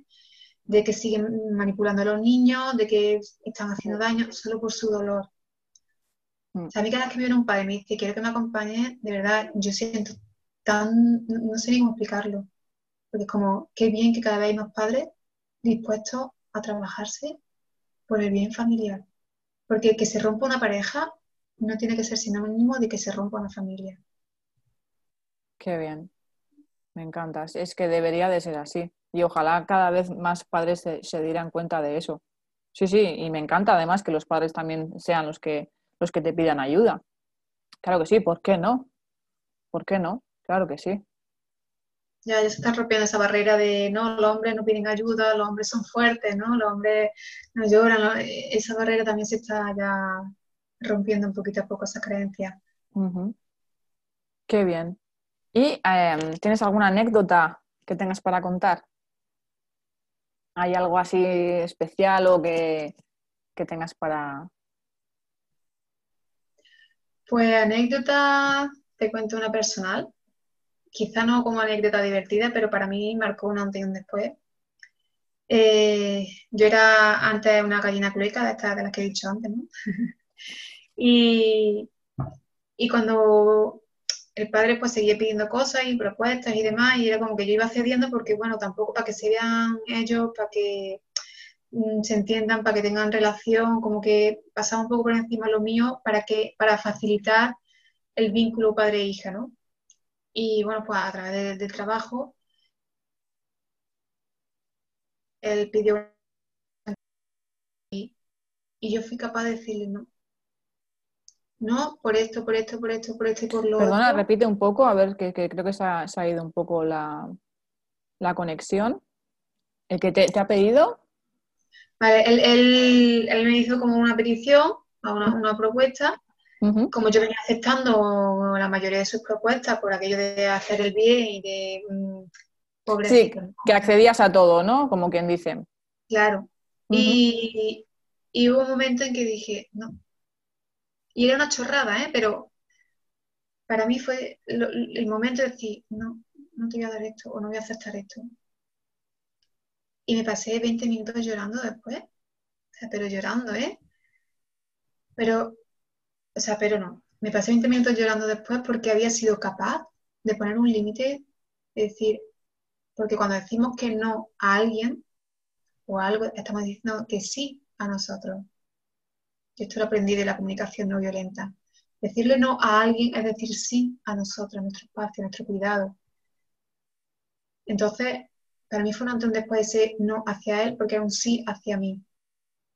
de que siguen manipulando a los niños, de que están haciendo daño solo por su dolor. Mm. a mí cada vez que viene un padre y me dice, quiero que me acompañe, de verdad, yo siento tan, no sé ni cómo explicarlo, porque es como, qué bien que cada vez hay más padres dispuestos a trabajarse por el bien familiar. Porque que se rompa una pareja no tiene que ser sinónimo de que se rompa una familia. Qué bien. Me encanta. Es que debería de ser así y ojalá cada vez más padres se, dieran cuenta de eso. Sí, sí, y me encanta además que los padres también sean los que, los que te pidan ayuda. Claro que sí, ¿por qué no? ¿Por qué no? Claro que sí. Ya, ya se está rompiendo esa barrera de, no, los hombres no piden ayuda, los hombres son fuertes, ¿no? Los hombres no lloran. Esa barrera también se está ya rompiendo un poquito a poco esa creencia. Qué bien. ¿Y em, tienes alguna anécdota que tengas para contar? ¿Hay algo así especial o que, que tengas para...? Pues anécdota, te cuento una personal. Quizá no como anécdota divertida, pero para mí marcó un antes y un después. Eh, yo era antes una gallina cloica, de estas de las que he dicho antes, ¿no? <laughs> y, y cuando el padre pues seguía pidiendo cosas y propuestas y demás, y era como que yo iba cediendo porque, bueno, tampoco para que se vean ellos, para que mm, se entiendan, para que tengan relación, como que pasaba un poco por encima lo mío para que, para facilitar el vínculo padre-hija, ¿no? Y bueno, pues a través del trabajo, él pidió y, y yo fui capaz de decirle no, no, por esto, por esto, por esto, por esto y por lo Perdona, repite un poco, a ver, que, creo que se ha, ido un poco la, conexión. ¿El que te, ha pedido? Vale, él, me hizo como una petición, una, propuesta. Como yo venía aceptando la mayoría de sus propuestas por aquello de hacer el bien y de mm, Sí, que accedías a todo, ¿no? Como quien dice. Claro. y, y hubo un momento en que dije, no, y era una chorrada, ¿eh? Pero para mí fue el momento de decir, no, no te voy a dar esto o no voy a aceptar esto. Y me pasé 20 minutos llorando después. O sea, pero llorando, ¿eh? Pero, o sea, pero no. Me pasé 20 minutos llorando después porque había sido capaz de poner un límite, de decir, porque cuando decimos que no a alguien o algo, estamos diciendo que sí a nosotros esto lo aprendí de la comunicación no violenta. Decirle no a alguien es decir sí a nosotros, a nuestro espacio, a nuestro cuidado. Entonces, para mí fue un antes después ese no hacia él porque era un sí hacia mí.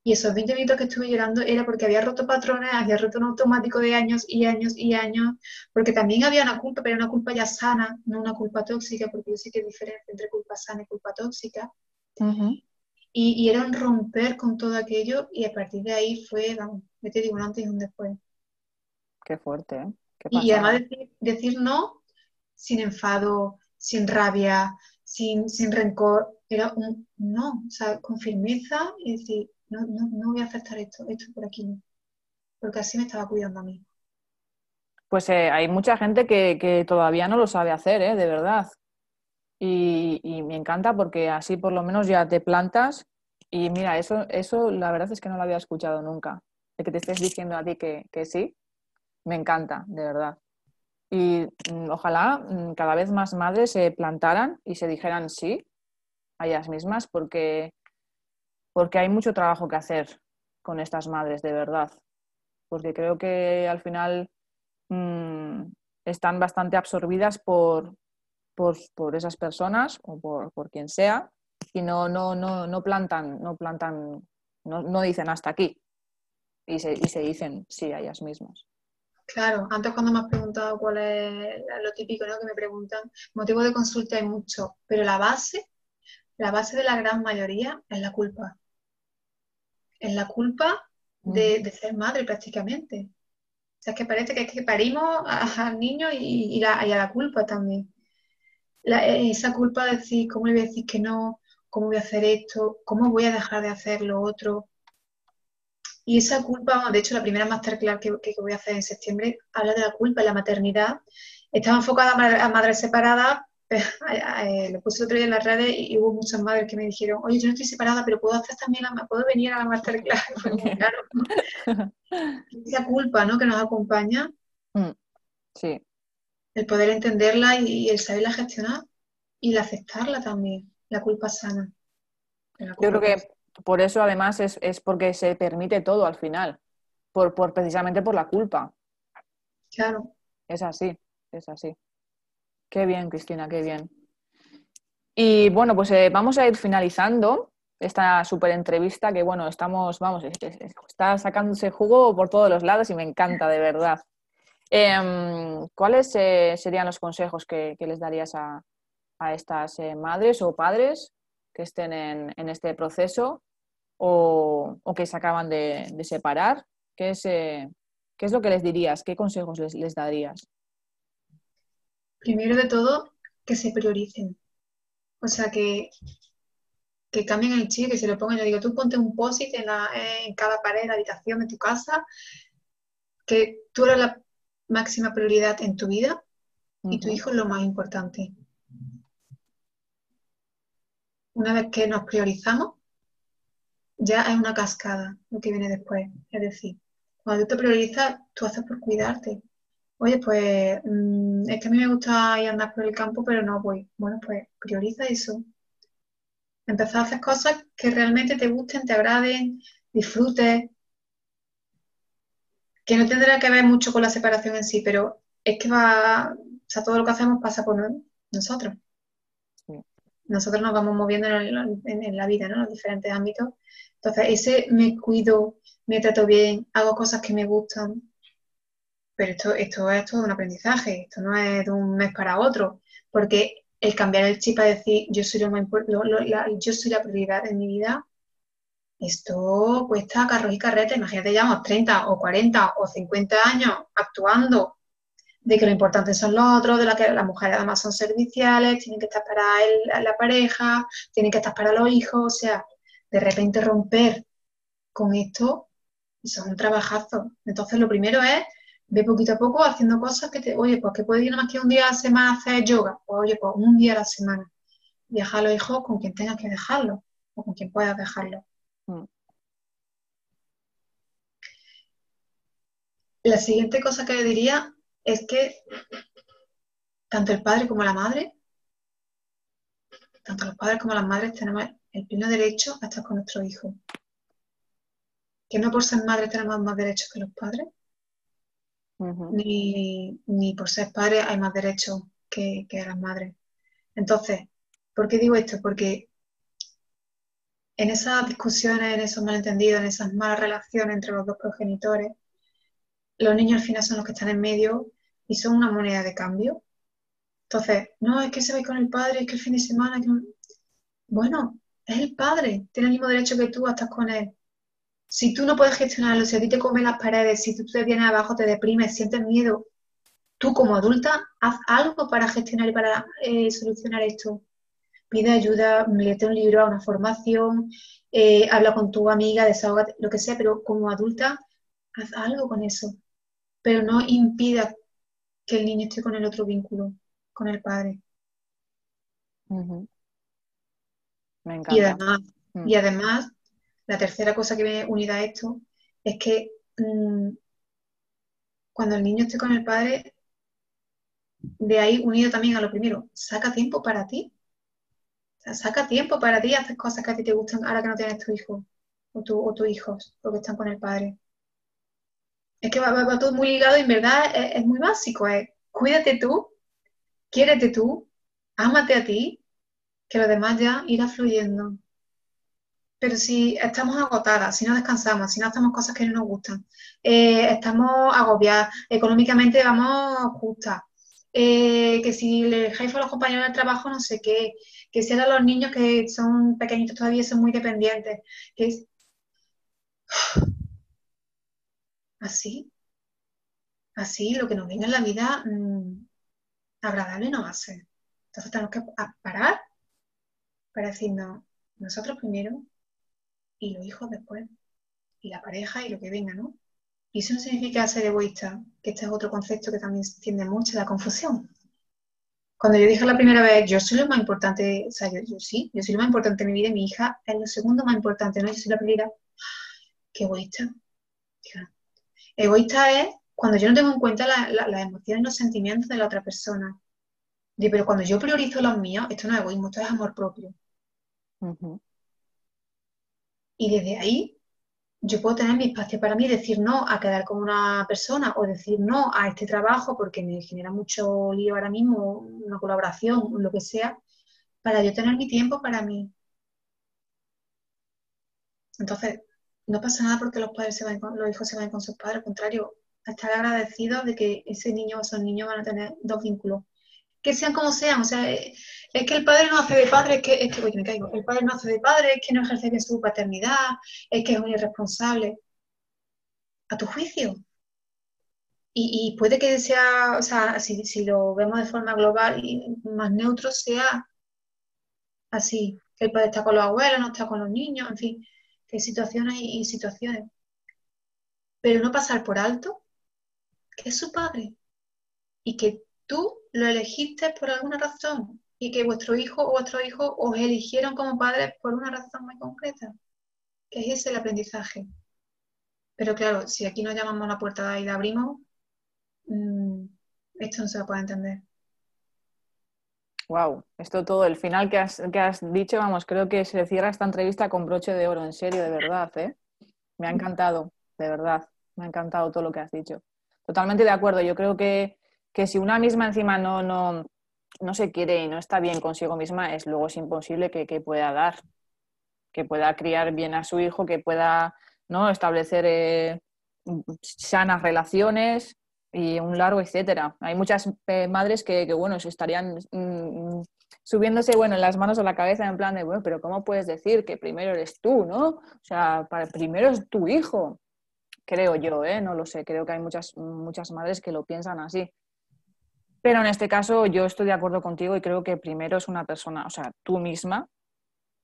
Y esos 20 minutos que estuve llorando era porque había roto patrones, había roto un automático de años y años y años, porque también había una culpa, pero una culpa ya sana, no una culpa tóxica, porque yo sé que hay diferencia entre culpa sana y culpa tóxica. Y, era un romper con todo aquello y a partir de ahí fue, vamos, me te digo un antes y un después. Qué fuerte, ¿eh? y además decir, no sin enfado, sin rabia, sin, sin rencor, era un no, o sea, con firmeza y decir, no, no, no voy a aceptar esto, esto por aquí no, porque así me estaba cuidando a mí. Pues eh, hay mucha gente que, que, todavía no lo sabe hacer, ¿eh? de verdad. Y, me encanta porque así por lo menos ya te plantas y mira, eso, eso la verdad es que no lo había escuchado nunca. De que te estés diciendo a ti que, sí, me encanta, de verdad. Y mm, ojalá mm, cada vez más madres se plantaran y se dijeran sí a ellas mismas porque, porque hay mucho trabajo que hacer con estas madres, de verdad. Porque creo que al final mm, están bastante absorbidas por, por, esas personas o por, quien sea y no, no, no, no plantan, no plantan, no, dicen hasta aquí y se, y se dicen sí a ellas mismas. Claro, antes cuando me has preguntado cuál es lo típico ¿no? que me preguntan, motivo de consulta hay mucho, pero la base, la base de la gran mayoría es la culpa. Es la culpa de, ser madre prácticamente. O sea, es que parece que es que parimos al niño y, a la culpa también esa culpa de decir, ¿cómo le voy a decir que no? ¿Cómo voy a hacer esto? ¿Cómo voy a dejar de hacer lo otro? Y esa culpa, de hecho, la primera masterclass que, que voy a hacer en septiembre habla de la culpa y la maternidad. Estaba enfocada a madres separadas, <laughs> eh, lo puse otro día en las redes y hubo muchas madres que me dijeron, oye, yo no estoy separada, pero puedo hacer también, la, puedo venir a la masterclass. <laughs> claro. <laughs> Esa culpa, ¿no? Que nos acompaña. Mm, sí el poder entenderla y, el saberla gestionar y la aceptarla también, la culpa sana. Yo creo que por eso además es, porque se permite todo al final, por, por, precisamente por la culpa. Claro. Es así, es así. Qué bien, Cristina, qué bien. Y bueno, pues eh, vamos a ir finalizando esta súper entrevista que, bueno, estamos, vamos, está sacándose jugo por todos los lados y me encanta, de verdad. Em, ¿Cuáles eh, serían los consejos que, les darías a, estas eh, madres o padres que estén en, este proceso o, que se acaban de, separar? ¿Qué es, eh, ¿Qué es, lo que les dirías? ¿Qué consejos les, darías? primero de todo, que se prioricen. O sea, que, que cambien el chip, que se lo pongan. Yo digo, tú ponte un post-it en, en cada pared de la habitación de tu casa, que tú eres la máxima prioridad en tu vida y tu hijo es lo más importante. Una vez que nos priorizamos, ya es una cascada lo que viene después. Es decir, cuando tú te priorizas, tú haces por cuidarte. Oye, pues mm, es que a mí me gusta ir a andar por el campo, pero no voy. Bueno, pues prioriza eso. Empezar a hacer cosas que realmente te gusten, te agraden, disfrutes. Que no tendrá que ver mucho con la separación en sí, pero es que va, o sea, todo lo que hacemos pasa por nosotros. Nosotros nos vamos moviendo en, la vida, ¿no? En los diferentes ámbitos. Entonces, ese me cuido, me trato bien, hago cosas que me gustan. Pero esto, esto es todo un aprendizaje, esto no es de un mes para otro, porque el cambiar el chip a decir yo soy, lo, la, yo soy la prioridad en mi vida, esto cuesta carros y carretes. Imagínate, llevamos 30 o 40 o 50 años actuando de que lo importante son los otros, de la que las mujeres además son serviciales, tienen que estar para la pareja, tienen que estar para los hijos, o sea, de repente romper con esto, eso es un trabajazo. Entonces, lo primero es ve poquito a poco haciendo cosas que te, oye, pues que puedes ir más que un día a la semana a hacer yoga, pues oye, pues un día a la semana. Viajar a los hijos con quien tengas que dejarlo, o con quien puedas dejarlo. Mm. La siguiente cosa que le diría es que tanto el padre como la madre, tanto los padres como las madres tenemos el pleno derecho a estar con nuestro hijo. Que no por ser madre tenemos más derechos que los padres, ni, por ser padre hay más derechos que, que las madres. Entonces, ¿por qué digo esto? Porque en esas discusiones, en esos malentendidos, en esas malas relaciones entre los dos progenitores, los niños al final son los que están en medio y son una moneda de cambio. Entonces, no, es que se ve con el padre, es que el fin de semana... Bueno, es el padre, tiene el mismo derecho que tú a estar con él. Si tú no puedes gestionarlo, si a ti te comen las paredes, si tú te vienes abajo, te deprimes, sientes miedo, tú como adulta, haz algo para gestionar y para eh, solucionar esto. Pide ayuda, léete un libro, una formación, eh, habla con tu amiga, desahógate, lo que sea, pero como adulta, haz algo con eso. Pero no impida que el niño esté con el otro vínculo, con el padre. Me encanta. Mm. Y además, la tercera cosa que viene unida a esto es que mm, cuando el niño esté con el padre, de ahí unido también a lo primero, saca tiempo para ti. Saca tiempo para ti haces cosas que a ti te gustan ahora que no tienes tu hijo o, tu, o tus hijos, porque están con el padre. Es que va, todo muy ligado y en verdad es, muy básico. Es cuídate tú, quiérete tú, ámate a ti, que lo demás ya irá fluyendo. Pero si estamos agotadas, si no descansamos, si no hacemos cosas que no nos gustan, eh, estamos agobiadas, económicamente vamos justas, eh, que si le jefe a los compañeros del trabajo no sé qué, que si a los niños que son pequeñitos todavía son muy dependientes, que es <sighs> así, así lo que nos venga en la vida mm, agradable nos hace. Entonces tenemos que parar para decirnos nosotros primero y los hijos después, y la pareja y lo que venga, ¿no? Y eso no significa ser egoísta, que este es otro concepto que también tiende mucho, la confusión. Cuando yo dije la primera vez, yo soy lo más importante, o sea, yo, sí, yo soy lo más importante en mi vida y mi hija es lo segundo más importante, ¿no? Yo soy la primera. Qué egoísta. Egoísta es cuando yo no tengo en cuenta las emociones, los sentimientos de la otra persona. pero cuando yo priorizo los míos, esto no es egoísmo, esto es amor propio. Y desde ahí yo puedo tener mi espacio para mí, decir no a quedar con una persona o decir no a este trabajo porque me genera mucho lío ahora mismo, una colaboración, lo que sea, para yo tener mi tiempo para mí. Entonces, no pasa nada porque los padres se van los hijos se van con sus padres, al contrario, estar agradecidos de que ese niño o esos niños van a tener dos vínculos que sean como sean. O sea, es que el padre no hace de padre, es que, es que, oye, me caigo, el padre no hace de padre, es que no ejerce bien su paternidad, es que es un irresponsable. A tu juicio. y, puede que sea, o sea, si, si, lo vemos de forma global y más neutro, sea así, que el padre está con los abuelos, no está con los niños, en fin, que situaciones y, situaciones. Pero no pasar por alto que es su padre y que tú lo elegiste por alguna razón y que vuestro hijo o vuestro hijo os eligieron como padres por una razón muy concreta, que es ese el aprendizaje. Pero claro, si aquí nos llamamos a la puerta y la abrimos, Mm, esto no se puede entender. Wow, esto todo, el final que has, que has, dicho, vamos, creo que se cierra esta entrevista con broche de oro, en serio, de verdad, ¿eh? Me ha encantado, de verdad, me ha encantado todo lo que has dicho. Totalmente de acuerdo, yo creo que, que si una misma encima no, no, no, se quiere y no está bien consigo misma, es luego es imposible que, que pueda dar, que pueda criar bien a su hijo, que pueda ¿no? establecer eh, sanas relaciones, y un largo etcétera. Hay muchas eh, madres que, bueno, se estarían mm, subiéndose, bueno, en las manos o la cabeza en plan de, bueno, pero ¿cómo puedes decir que primero eres tú, no? O sea, para, primero es tu hijo. Creo yo, ¿eh? No lo sé, creo que hay muchas, muchas madres que lo piensan así. Pero en este caso yo estoy de acuerdo contigo y creo que primero es una persona, o sea, tú misma,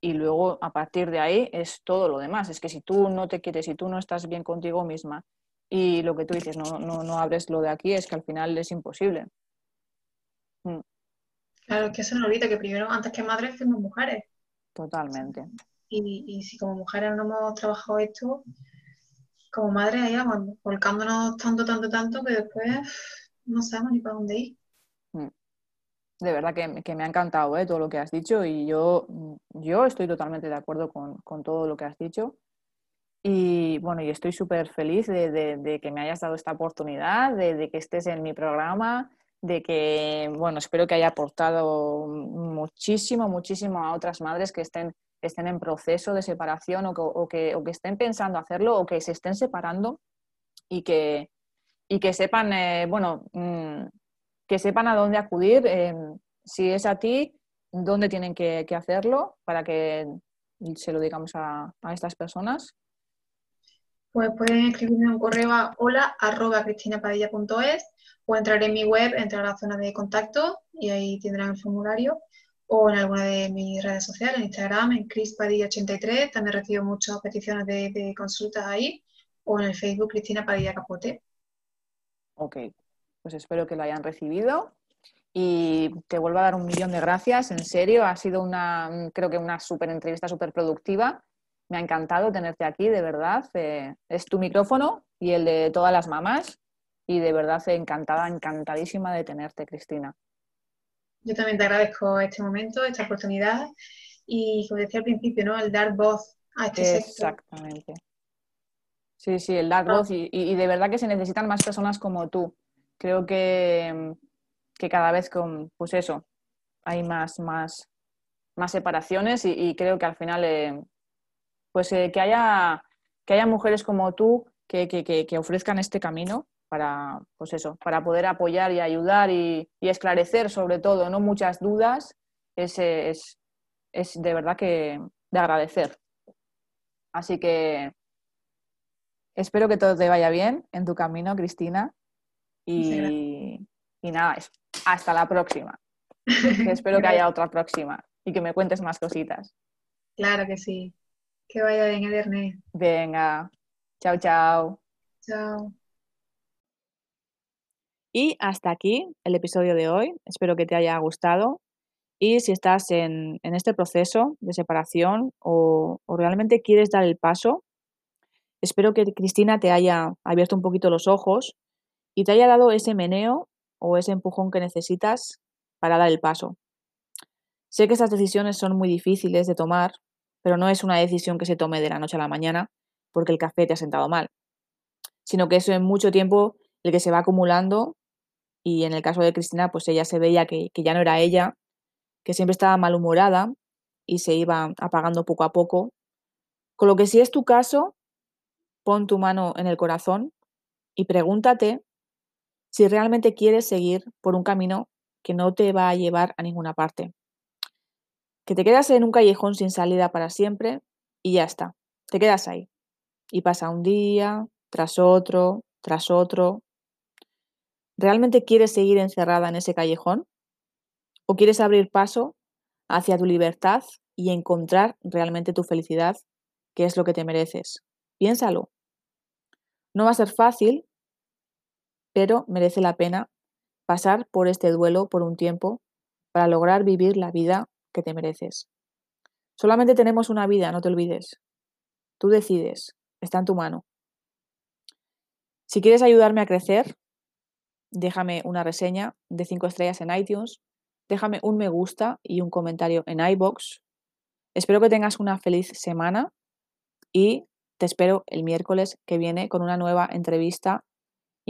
y luego a partir de ahí es todo lo demás. Es que si tú no te quieres, si tú no estás bien contigo misma y lo que tú dices, no, no, no abres lo de aquí, es que al final es imposible. Mm. Claro, es que se nos olvida que primero, antes que madres, fuimos mujeres. Totalmente. Y, y, si como mujeres no hemos trabajado esto, como madres ahí vamos, volcándonos tanto, tanto, tanto, que después no sabemos ni para dónde ir. Mm. De verdad que, que me ha encantado ¿eh? todo lo que has dicho y yo, yo estoy totalmente de acuerdo con, con todo lo que has dicho. Y bueno, y estoy súper feliz de, que me hayas dado esta oportunidad, de, que estés en mi programa, de que, bueno, espero que haya aportado muchísimo, muchísimo a otras madres que estén, estén en proceso de separación o que, o que, estén pensando hacerlo o que se estén separando y que, y que sepan, eh, bueno, mm, que sepan a dónde acudir, eh, si es a ti, dónde tienen que, hacerlo para que se lo digamos a, a estas personas pues pueden escribirme un correo a hola arroba cristina.padilla.es o entrar en mi web, entrar a la zona de contacto y ahí tendrán el formulario o en alguna de mis redes sociales, en Instagram, en crispadilla83, también recibo muchas peticiones de, consultas ahí, o en el Facebook Cristina Padilla Capote. Ok, pues espero que lo hayan recibido y te vuelvo a dar un millón de gracias, en serio, ha sido una, creo que una súper entrevista, súper productiva me ha encantado tenerte aquí, de verdad. Eh, es tu micrófono y el de todas las mamás. Y de verdad, encantada, encantadísima de tenerte, Cristina. Yo también te agradezco este momento, esta oportunidad y, como decía al principio, ¿no? el dar voz a este sector. Exactamente. Sí, sí, el dar voz y, de verdad que se necesitan más personas como tú. Creo que, que cada vez con, pues eso, hay más, más, más separaciones y, creo que al final eh, pues eh, que, haya, que haya mujeres como tú que, que, ofrezcan este camino para, pues eso, para poder apoyar y ayudar y, esclarecer sobre todo, ¿no? Muchas dudas, es, es, es de verdad que de agradecer. Así que espero que todo te vaya bien en tu camino, Cristina. Y, y nada, hasta la próxima. <laughs> espero que haya otra próxima y que me cuentes más cositas. Claro que sí. Que vaya bien, Ederne. Venga, chao, chao. Chao. Y hasta aquí el episodio de hoy. Espero que te haya gustado. Y si estás en, este proceso de separación o, o, realmente quieres dar el paso, espero que Cristina te haya abierto un poquito los ojos y te haya dado ese meneo o ese empujón que necesitas para dar el paso. Sé que estas decisiones son muy difíciles de tomar pero no es una decisión que se tome de la noche a la mañana porque el café te ha sentado mal, sino que eso en mucho tiempo el que se va acumulando y en el caso de Cristina, pues ella se veía que, que ya no era ella, que siempre estaba malhumorada y se iba apagando poco a poco. Con lo que si es tu caso, pon tu mano en el corazón y pregúntate si realmente quieres seguir por un camino que no te va a llevar a ninguna parte que te quedas en un callejón sin salida para siempre y ya está, te quedas ahí. Y pasa un día, tras otro, tras otro. ¿Realmente quieres seguir encerrada en ese callejón? ¿O quieres abrir paso hacia tu libertad y encontrar realmente tu felicidad, que es lo que te mereces? Piénsalo. No va a ser fácil, pero merece la pena pasar por este duelo por un tiempo para lograr vivir la vida que te mereces. Solamente tenemos una vida, no te olvides. Tú decides, está en tu mano. Si quieres ayudarme a crecer, déjame una reseña de 5 estrellas en iTunes, déjame un me gusta y un comentario en iBox. Espero que tengas una feliz semana y te espero el miércoles que viene con una nueva entrevista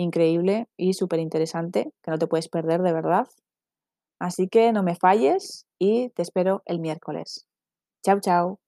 increíble y súper interesante que no te puedes perder de verdad. Así que no me falles y te espero el miércoles. Chao, chao.